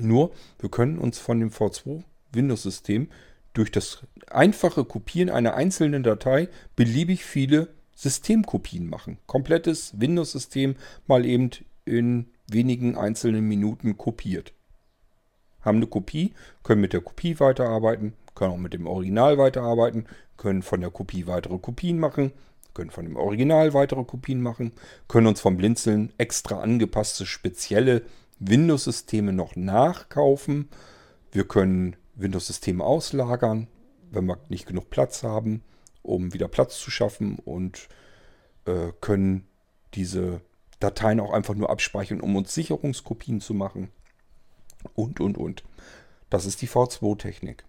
Nur, wir können uns von dem V2 Windows-System durch das einfache Kopieren einer einzelnen Datei beliebig viele Systemkopien machen. Komplettes Windows-System mal eben in wenigen einzelnen Minuten kopiert. Haben eine Kopie, können mit der Kopie weiterarbeiten, können auch mit dem Original weiterarbeiten, können von der Kopie weitere Kopien machen, können von dem Original weitere Kopien machen, können uns vom Blinzeln extra angepasste spezielle Windows-Systeme noch nachkaufen. Wir können Windows-Systeme auslagern, wenn wir nicht genug Platz haben, um wieder Platz zu schaffen und äh, können diese Dateien auch einfach nur abspeichern, um uns Sicherungskopien zu machen. Und, und, und. Das ist die V2-Technik.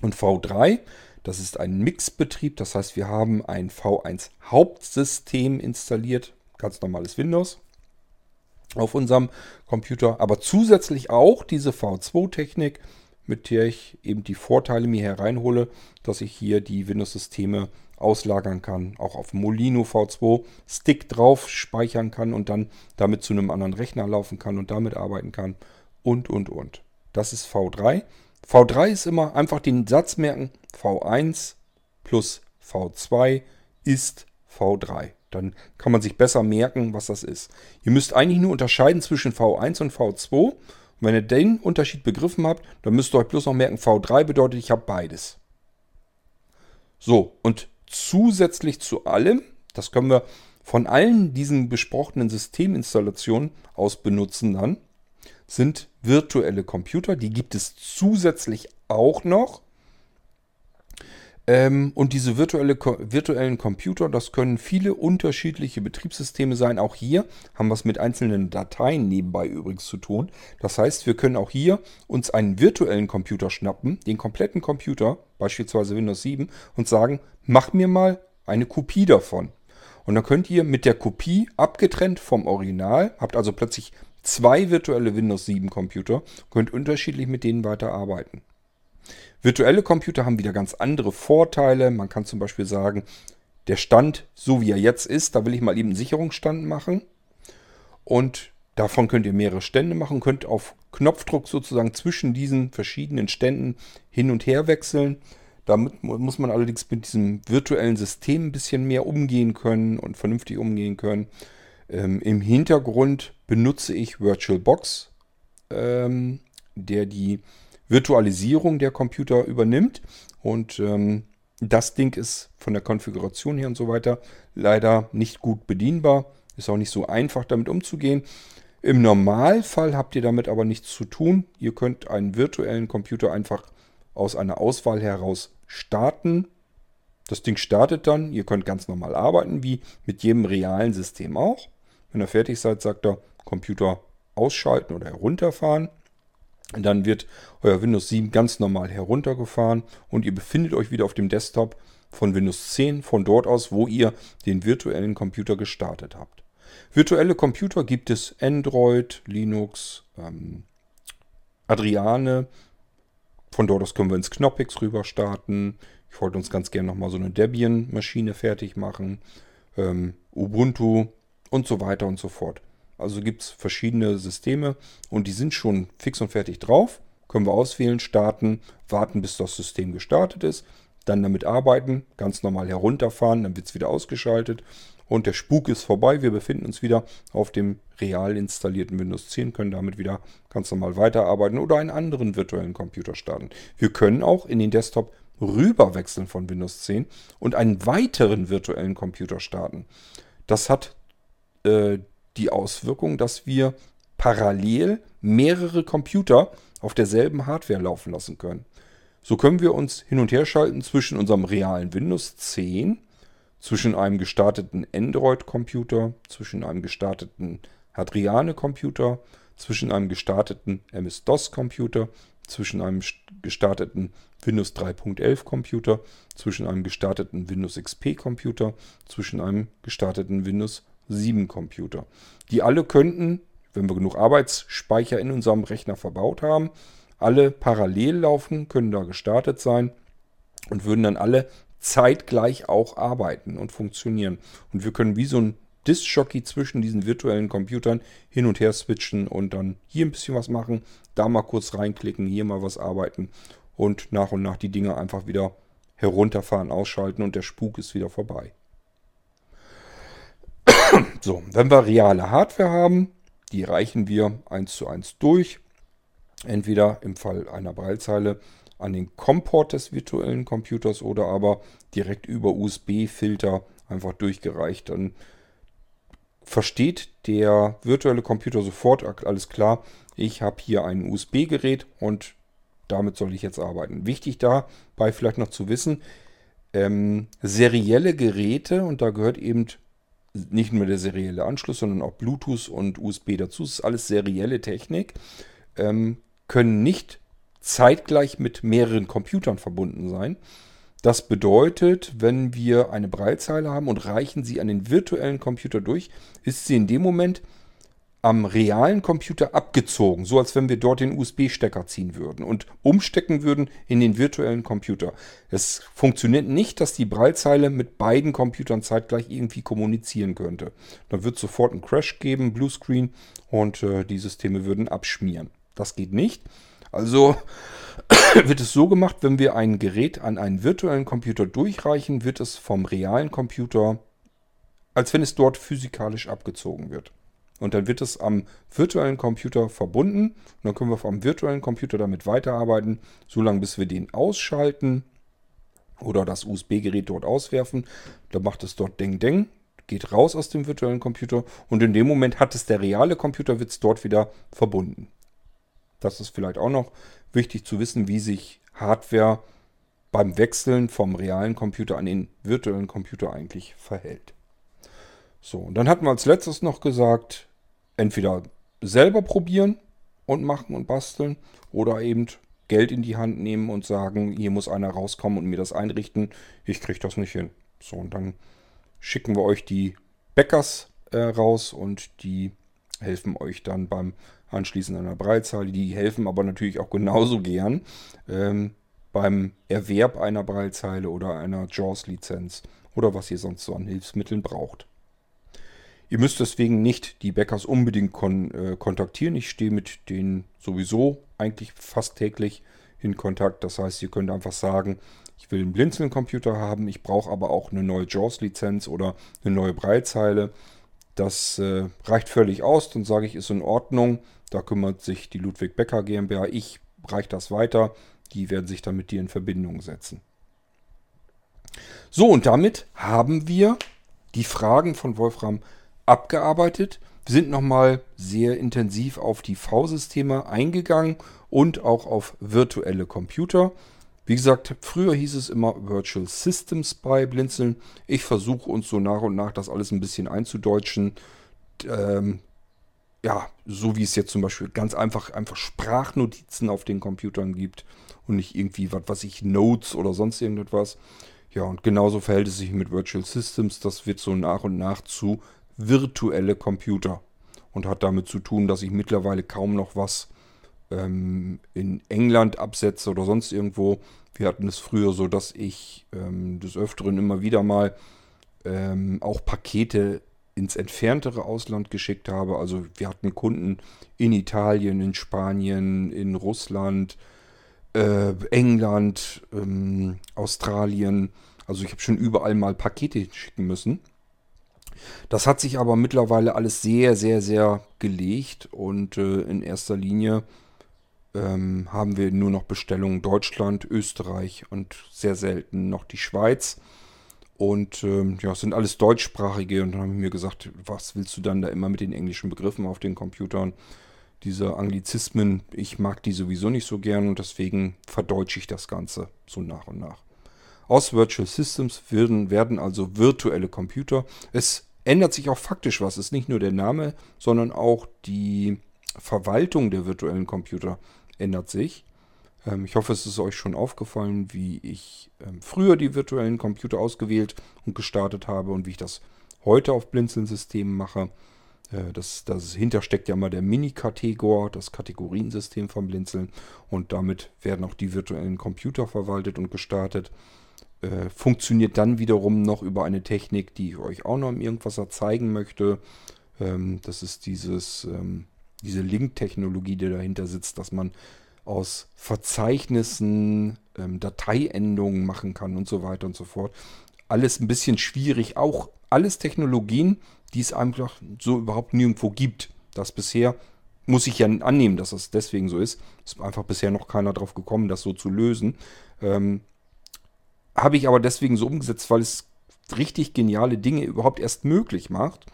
Und V3, das ist ein Mixbetrieb, das heißt, wir haben ein V1 Hauptsystem installiert, ganz normales Windows auf unserem Computer, aber zusätzlich auch diese V2-Technik, mit der ich eben die Vorteile mir hereinhole, dass ich hier die Windows-Systeme auslagern kann, auch auf Molino V2 Stick drauf speichern kann und dann damit zu einem anderen Rechner laufen kann und damit arbeiten kann und und und. Das ist V3. V3 ist immer einfach den Satz merken, V1 plus V2 ist V3. Dann kann man sich besser merken, was das ist. Ihr müsst eigentlich nur unterscheiden zwischen V1 und V2. Und wenn ihr den Unterschied begriffen habt, dann müsst ihr euch bloß noch merken, V3 bedeutet, ich habe beides. So, und zusätzlich zu allem, das können wir von allen diesen besprochenen Systeminstallationen aus benutzen dann, sind virtuelle Computer. Die gibt es zusätzlich auch noch. Ähm, und diese virtuelle, virtuellen Computer, das können viele unterschiedliche Betriebssysteme sein. Auch hier haben wir es mit einzelnen Dateien nebenbei übrigens zu tun. Das heißt, wir können auch hier uns einen virtuellen Computer schnappen, den kompletten Computer, beispielsweise Windows 7, und sagen, mach mir mal eine Kopie davon. Und dann könnt ihr mit der Kopie abgetrennt vom Original, habt also plötzlich zwei virtuelle Windows 7 Computer, könnt unterschiedlich mit denen weiterarbeiten. Virtuelle Computer haben wieder ganz andere Vorteile. Man kann zum Beispiel sagen, der Stand, so wie er jetzt ist, da will ich mal eben einen Sicherungsstand machen. Und davon könnt ihr mehrere Stände machen, könnt auf Knopfdruck sozusagen zwischen diesen verschiedenen Ständen hin und her wechseln. Damit muss man allerdings mit diesem virtuellen System ein bisschen mehr umgehen können und vernünftig umgehen können. Ähm, Im Hintergrund benutze ich VirtualBox, ähm, der die Virtualisierung der Computer übernimmt. Und ähm, das Ding ist von der Konfiguration her und so weiter leider nicht gut bedienbar. Ist auch nicht so einfach damit umzugehen. Im Normalfall habt ihr damit aber nichts zu tun. Ihr könnt einen virtuellen Computer einfach aus einer Auswahl heraus starten. Das Ding startet dann. Ihr könnt ganz normal arbeiten, wie mit jedem realen System auch. Wenn ihr fertig seid, sagt er Computer ausschalten oder herunterfahren. Dann wird euer Windows 7 ganz normal heruntergefahren und ihr befindet euch wieder auf dem Desktop von Windows 10 von dort aus, wo ihr den virtuellen Computer gestartet habt. Virtuelle Computer gibt es Android, Linux, ähm, Adriane. Von dort aus können wir ins Knoppix rüber starten. Ich wollte uns ganz gerne nochmal so eine Debian-Maschine fertig machen. Ähm, Ubuntu und so weiter und so fort. Also gibt es verschiedene Systeme und die sind schon fix und fertig drauf. Können wir auswählen, starten, warten, bis das System gestartet ist, dann damit arbeiten, ganz normal herunterfahren, dann wird es wieder ausgeschaltet und der Spuk ist vorbei. Wir befinden uns wieder auf dem real installierten Windows 10, können damit wieder ganz normal weiterarbeiten oder einen anderen virtuellen Computer starten. Wir können auch in den Desktop rüber wechseln von Windows 10 und einen weiteren virtuellen Computer starten. Das hat äh, die Auswirkung, dass wir parallel mehrere Computer auf derselben Hardware laufen lassen können. So können wir uns hin und her schalten zwischen unserem realen Windows 10, zwischen einem gestarteten Android-Computer, zwischen einem gestarteten Hadriane-Computer, zwischen einem gestarteten MS-DOS-Computer, zwischen einem gestarteten Windows 3.11 Computer, zwischen einem gestarteten Windows XP Computer, zwischen einem gestarteten Windows sieben Computer. Die alle könnten, wenn wir genug Arbeitsspeicher in unserem Rechner verbaut haben, alle parallel laufen, können da gestartet sein und würden dann alle zeitgleich auch arbeiten und funktionieren. Und wir können wie so ein Disk-Jockey zwischen diesen virtuellen Computern hin und her switchen und dann hier ein bisschen was machen, da mal kurz reinklicken, hier mal was arbeiten und nach und nach die Dinge einfach wieder herunterfahren, ausschalten und der Spuk ist wieder vorbei. [COUGHS] So, wenn wir reale Hardware haben, die reichen wir eins zu eins durch. Entweder im Fall einer Breilzeile an den Komport des virtuellen Computers oder aber direkt über USB-Filter einfach durchgereicht. Dann versteht der virtuelle Computer sofort, alles klar, ich habe hier ein USB-Gerät und damit soll ich jetzt arbeiten. Wichtig dabei vielleicht noch zu wissen, ähm, serielle Geräte, und da gehört eben nicht nur der serielle Anschluss, sondern auch Bluetooth und USB dazu. Das ist alles serielle Technik. Ähm, können nicht zeitgleich mit mehreren Computern verbunden sein. Das bedeutet, wenn wir eine Breitzeile haben und reichen sie an den virtuellen Computer durch, ist sie in dem Moment am realen Computer abgezogen, so als wenn wir dort den USB-Stecker ziehen würden und umstecken würden in den virtuellen Computer. Es funktioniert nicht, dass die Braillezeile mit beiden Computern zeitgleich irgendwie kommunizieren könnte. Dann wird sofort ein Crash geben, Bluescreen und äh, die Systeme würden abschmieren. Das geht nicht. Also [COUGHS] wird es so gemacht, wenn wir ein Gerät an einen virtuellen Computer durchreichen, wird es vom realen Computer, als wenn es dort physikalisch abgezogen wird. Und dann wird es am virtuellen Computer verbunden. Und dann können wir am virtuellen Computer damit weiterarbeiten, solange bis wir den ausschalten oder das USB-Gerät dort auswerfen. Dann macht es dort Deng Deng, geht raus aus dem virtuellen Computer und in dem Moment hat es der reale Computer, wird es dort wieder verbunden. Das ist vielleicht auch noch wichtig zu wissen, wie sich Hardware beim Wechseln vom realen Computer an den virtuellen Computer eigentlich verhält. So, und dann hatten wir als letztes noch gesagt, entweder selber probieren und machen und basteln oder eben Geld in die Hand nehmen und sagen, hier muss einer rauskommen und mir das einrichten. Ich kriege das nicht hin. So, und dann schicken wir euch die Bäckers äh, raus und die helfen euch dann beim Anschließen einer Breitzeile. Die helfen aber natürlich auch genauso gern ähm, beim Erwerb einer Breitzeile oder einer JAWS-Lizenz oder was ihr sonst so an Hilfsmitteln braucht. Ihr müsst deswegen nicht die Bäckers unbedingt kon äh, kontaktieren. Ich stehe mit denen sowieso eigentlich fast täglich in Kontakt. Das heißt, ihr könnt einfach sagen, ich will einen Blinzeln-Computer haben, ich brauche aber auch eine neue JAWS-Lizenz oder eine neue Breitzeile. Das äh, reicht völlig aus. Dann sage ich, ist in Ordnung. Da kümmert sich die Ludwig Becker GmbH. Ich reiche das weiter. Die werden sich dann mit dir in Verbindung setzen. So, und damit haben wir die Fragen von Wolfram abgearbeitet. Wir sind nochmal sehr intensiv auf die V-Systeme eingegangen und auch auf virtuelle Computer. Wie gesagt, früher hieß es immer Virtual Systems bei Blinzeln. Ich versuche uns so nach und nach das alles ein bisschen einzudeutschen. Ähm, ja, so wie es jetzt zum Beispiel ganz einfach einfach Sprachnotizen auf den Computern gibt und nicht irgendwie, was weiß ich, Notes oder sonst irgendetwas. Ja, und genauso verhält es sich mit Virtual Systems. Das wird so nach und nach zu virtuelle Computer und hat damit zu tun, dass ich mittlerweile kaum noch was ähm, in England absetze oder sonst irgendwo. Wir hatten es früher so, dass ich ähm, des Öfteren immer wieder mal ähm, auch Pakete ins entferntere Ausland geschickt habe. Also wir hatten Kunden in Italien, in Spanien, in Russland, äh, England, ähm, Australien. Also ich habe schon überall mal Pakete schicken müssen. Das hat sich aber mittlerweile alles sehr, sehr, sehr gelegt und äh, in erster Linie ähm, haben wir nur noch Bestellungen Deutschland, Österreich und sehr selten noch die Schweiz. Und ähm, ja, es sind alles deutschsprachige und dann habe ich mir gesagt, was willst du dann da immer mit den englischen Begriffen auf den Computern? Diese Anglizismen, ich mag die sowieso nicht so gern und deswegen verdeutsche ich das Ganze so nach und nach. Aus Virtual Systems werden, werden also virtuelle Computer. Es ändert sich auch faktisch was. Es ist nicht nur der Name, sondern auch die Verwaltung der virtuellen Computer ändert sich. Ähm, ich hoffe, es ist euch schon aufgefallen, wie ich ähm, früher die virtuellen Computer ausgewählt und gestartet habe und wie ich das heute auf Blinzeln-Systemen mache. Äh, das, das hintersteckt ja mal der Mini-Kategor, das Kategoriensystem von Blinzeln. Und damit werden auch die virtuellen Computer verwaltet und gestartet. Äh, funktioniert dann wiederum noch über eine Technik, die ich euch auch noch im Irgendwas zeigen möchte. Ähm, das ist dieses, ähm, diese Link-Technologie, die dahinter sitzt, dass man aus Verzeichnissen ähm, Dateiendungen machen kann und so weiter und so fort. Alles ein bisschen schwierig. Auch alles Technologien, die es einfach so überhaupt nirgendwo gibt. Das bisher muss ich ja annehmen, dass das deswegen so ist. Ist einfach bisher noch keiner drauf gekommen, das so zu lösen. Ähm, Habe ich aber deswegen so umgesetzt, weil es richtig geniale Dinge überhaupt erst möglich macht.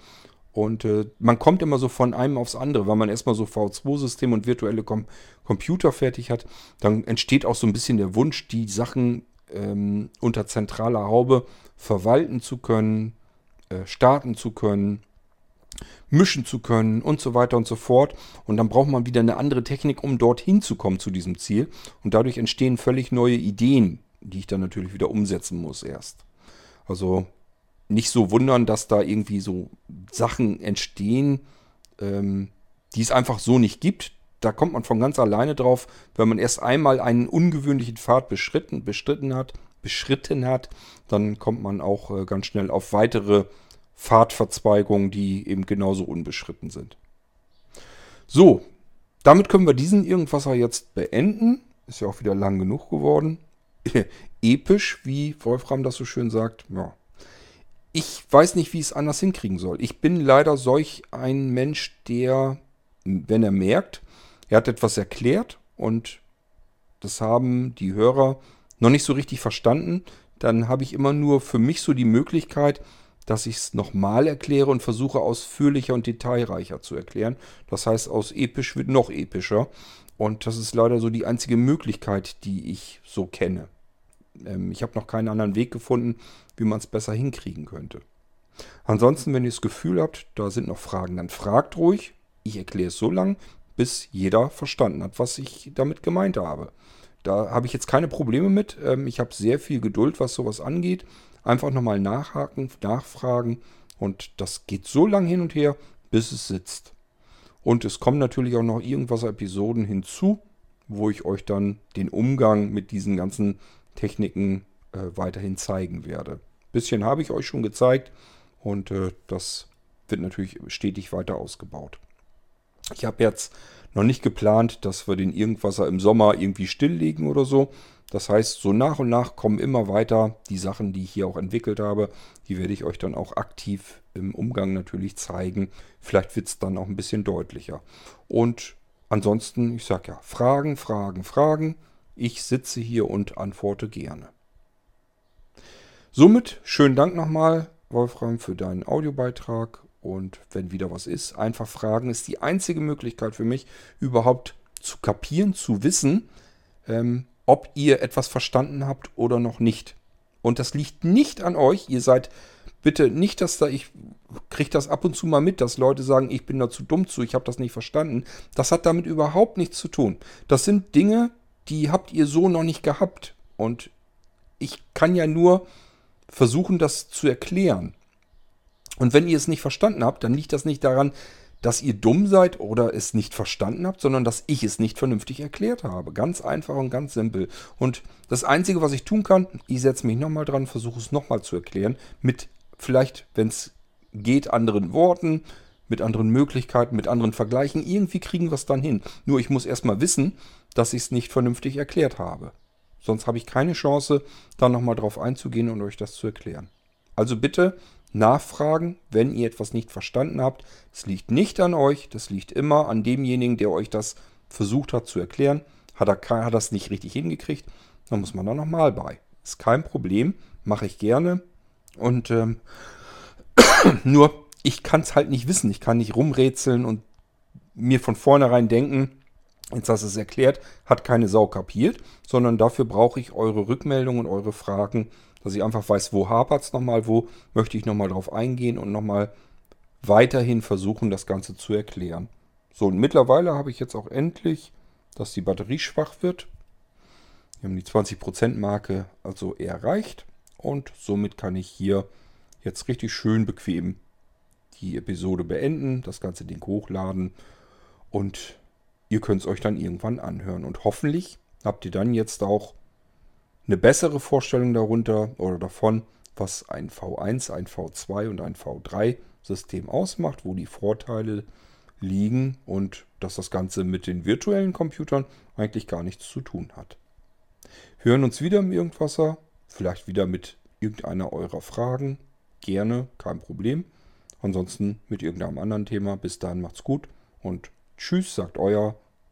Und äh, man kommt immer so von einem aufs andere, weil man erstmal so V2-System und virtuelle Com Computer fertig hat. Dann entsteht auch so ein bisschen der Wunsch, die Sachen ähm, unter zentraler Haube verwalten zu können, äh, starten zu können, mischen zu können und so weiter und so fort. Und dann braucht man wieder eine andere Technik, um dorthin zu kommen zu diesem Ziel. Und dadurch entstehen völlig neue Ideen, die ich dann natürlich wieder umsetzen muss erst. Also nicht so wundern, dass da irgendwie so Sachen entstehen, ähm, die es einfach so nicht gibt. Da kommt man von ganz alleine drauf, wenn man erst einmal einen ungewöhnlichen Pfad beschritten, bestritten hat, beschritten hat, dann kommt man auch äh, ganz schnell auf weitere Pfadverzweigungen, die eben genauso unbeschritten sind. So, damit können wir diesen Irgendwasser jetzt beenden. Ist ja auch wieder lang genug geworden. [LAUGHS] Episch, wie Wolfram das so schön sagt. Ja, ich weiß nicht, wie ich es anders hinkriegen soll. Ich bin leider solch ein Mensch, der, wenn er merkt, er hat etwas erklärt und das haben die Hörer noch nicht so richtig verstanden, dann habe ich immer nur für mich so die Möglichkeit, dass ich es nochmal erkläre und versuche ausführlicher und detailreicher zu erklären. Das heißt, aus episch wird noch epischer. Und das ist leider so die einzige Möglichkeit, die ich so kenne. Ähm, ich habe noch keinen anderen Weg gefunden, wie man es besser hinkriegen könnte. Ansonsten, wenn ihr das Gefühl habt, da sind noch Fragen, dann fragt ruhig. Ich erkläre es so lang, bis jeder verstanden hat, was ich damit gemeint habe. Da habe ich jetzt keine Probleme mit. Ähm, ich habe sehr viel Geduld, was sowas angeht. Einfach nochmal nachhaken, nachfragen und das geht so lang hin und her, bis es sitzt. Und es kommen natürlich auch noch irgendwas Episoden hinzu, wo ich euch dann den Umgang mit diesen ganzen Techniken äh, weiterhin zeigen werde. Bisschen habe ich euch schon gezeigt und äh, das wird natürlich stetig weiter ausgebaut. Ich habe jetzt noch nicht geplant, dass wir den Irgendwasser im Sommer irgendwie stilllegen oder so. Das heißt, so nach und nach kommen immer weiter die Sachen, die ich hier auch entwickelt habe. Die werde ich euch dann auch aktiv im Umgang natürlich zeigen. Vielleicht wird es dann auch ein bisschen deutlicher. Und ansonsten, ich sage ja, Fragen, Fragen, Fragen. Ich sitze hier und antworte gerne. Somit schönen Dank nochmal, Wolfram, für deinen Audiobeitrag. Und wenn wieder was ist, einfach fragen ist die einzige Möglichkeit für mich, überhaupt zu kapieren, zu wissen, ähm, ob ihr etwas verstanden habt oder noch nicht. Und das liegt nicht an euch. Ihr seid bitte nicht, dass da ich kriege das ab und zu mal mit, dass Leute sagen, ich bin da zu dumm zu, ich habe das nicht verstanden. Das hat damit überhaupt nichts zu tun. Das sind Dinge, die habt ihr so noch nicht gehabt. Und ich kann ja nur versuchen, das zu erklären. Und wenn ihr es nicht verstanden habt, dann liegt das nicht daran, dass ihr dumm seid oder es nicht verstanden habt, sondern dass ich es nicht vernünftig erklärt habe. Ganz einfach und ganz simpel. Und das Einzige, was ich tun kann, ich setze mich nochmal dran, versuche es nochmal zu erklären, mit vielleicht, wenn es geht, anderen Worten, mit anderen Möglichkeiten, mit anderen Vergleichen. Irgendwie kriegen wir es dann hin. Nur ich muss erstmal wissen, dass ich es nicht vernünftig erklärt habe. Sonst habe ich keine Chance, da nochmal drauf einzugehen und euch das zu erklären. Also bitte nachfragen, wenn ihr etwas nicht verstanden habt. Es liegt nicht an euch, das liegt immer an demjenigen, der euch das versucht hat zu erklären. Hat er hat das nicht richtig hingekriegt, dann muss man da nochmal bei. Ist kein Problem, mache ich gerne. Und ähm, [CLEARS THROAT] nur, ich kann es halt nicht wissen. Ich kann nicht rumrätseln und mir von vornherein denken, jetzt hast du es erklärt, hat keine Sau kapiert, sondern dafür brauche ich eure Rückmeldungen, eure Fragen dass ich einfach weiß, wo hapert es nochmal, wo möchte ich nochmal drauf eingehen und nochmal weiterhin versuchen, das Ganze zu erklären. So, und mittlerweile habe ich jetzt auch endlich, dass die Batterie schwach wird. Wir haben die 20% Marke also erreicht und somit kann ich hier jetzt richtig schön bequem die Episode beenden, das ganze Ding hochladen und ihr könnt es euch dann irgendwann anhören. Und hoffentlich habt ihr dann jetzt auch eine bessere Vorstellung darunter oder davon, was ein V1, ein V2 und ein V3 System ausmacht, wo die Vorteile liegen und dass das Ganze mit den virtuellen Computern eigentlich gar nichts zu tun hat. Wir hören uns wieder im Irgendwasser, vielleicht wieder mit irgendeiner eurer Fragen. Gerne, kein Problem. Ansonsten mit irgendeinem anderen Thema. Bis dahin macht's gut und tschüss, sagt euer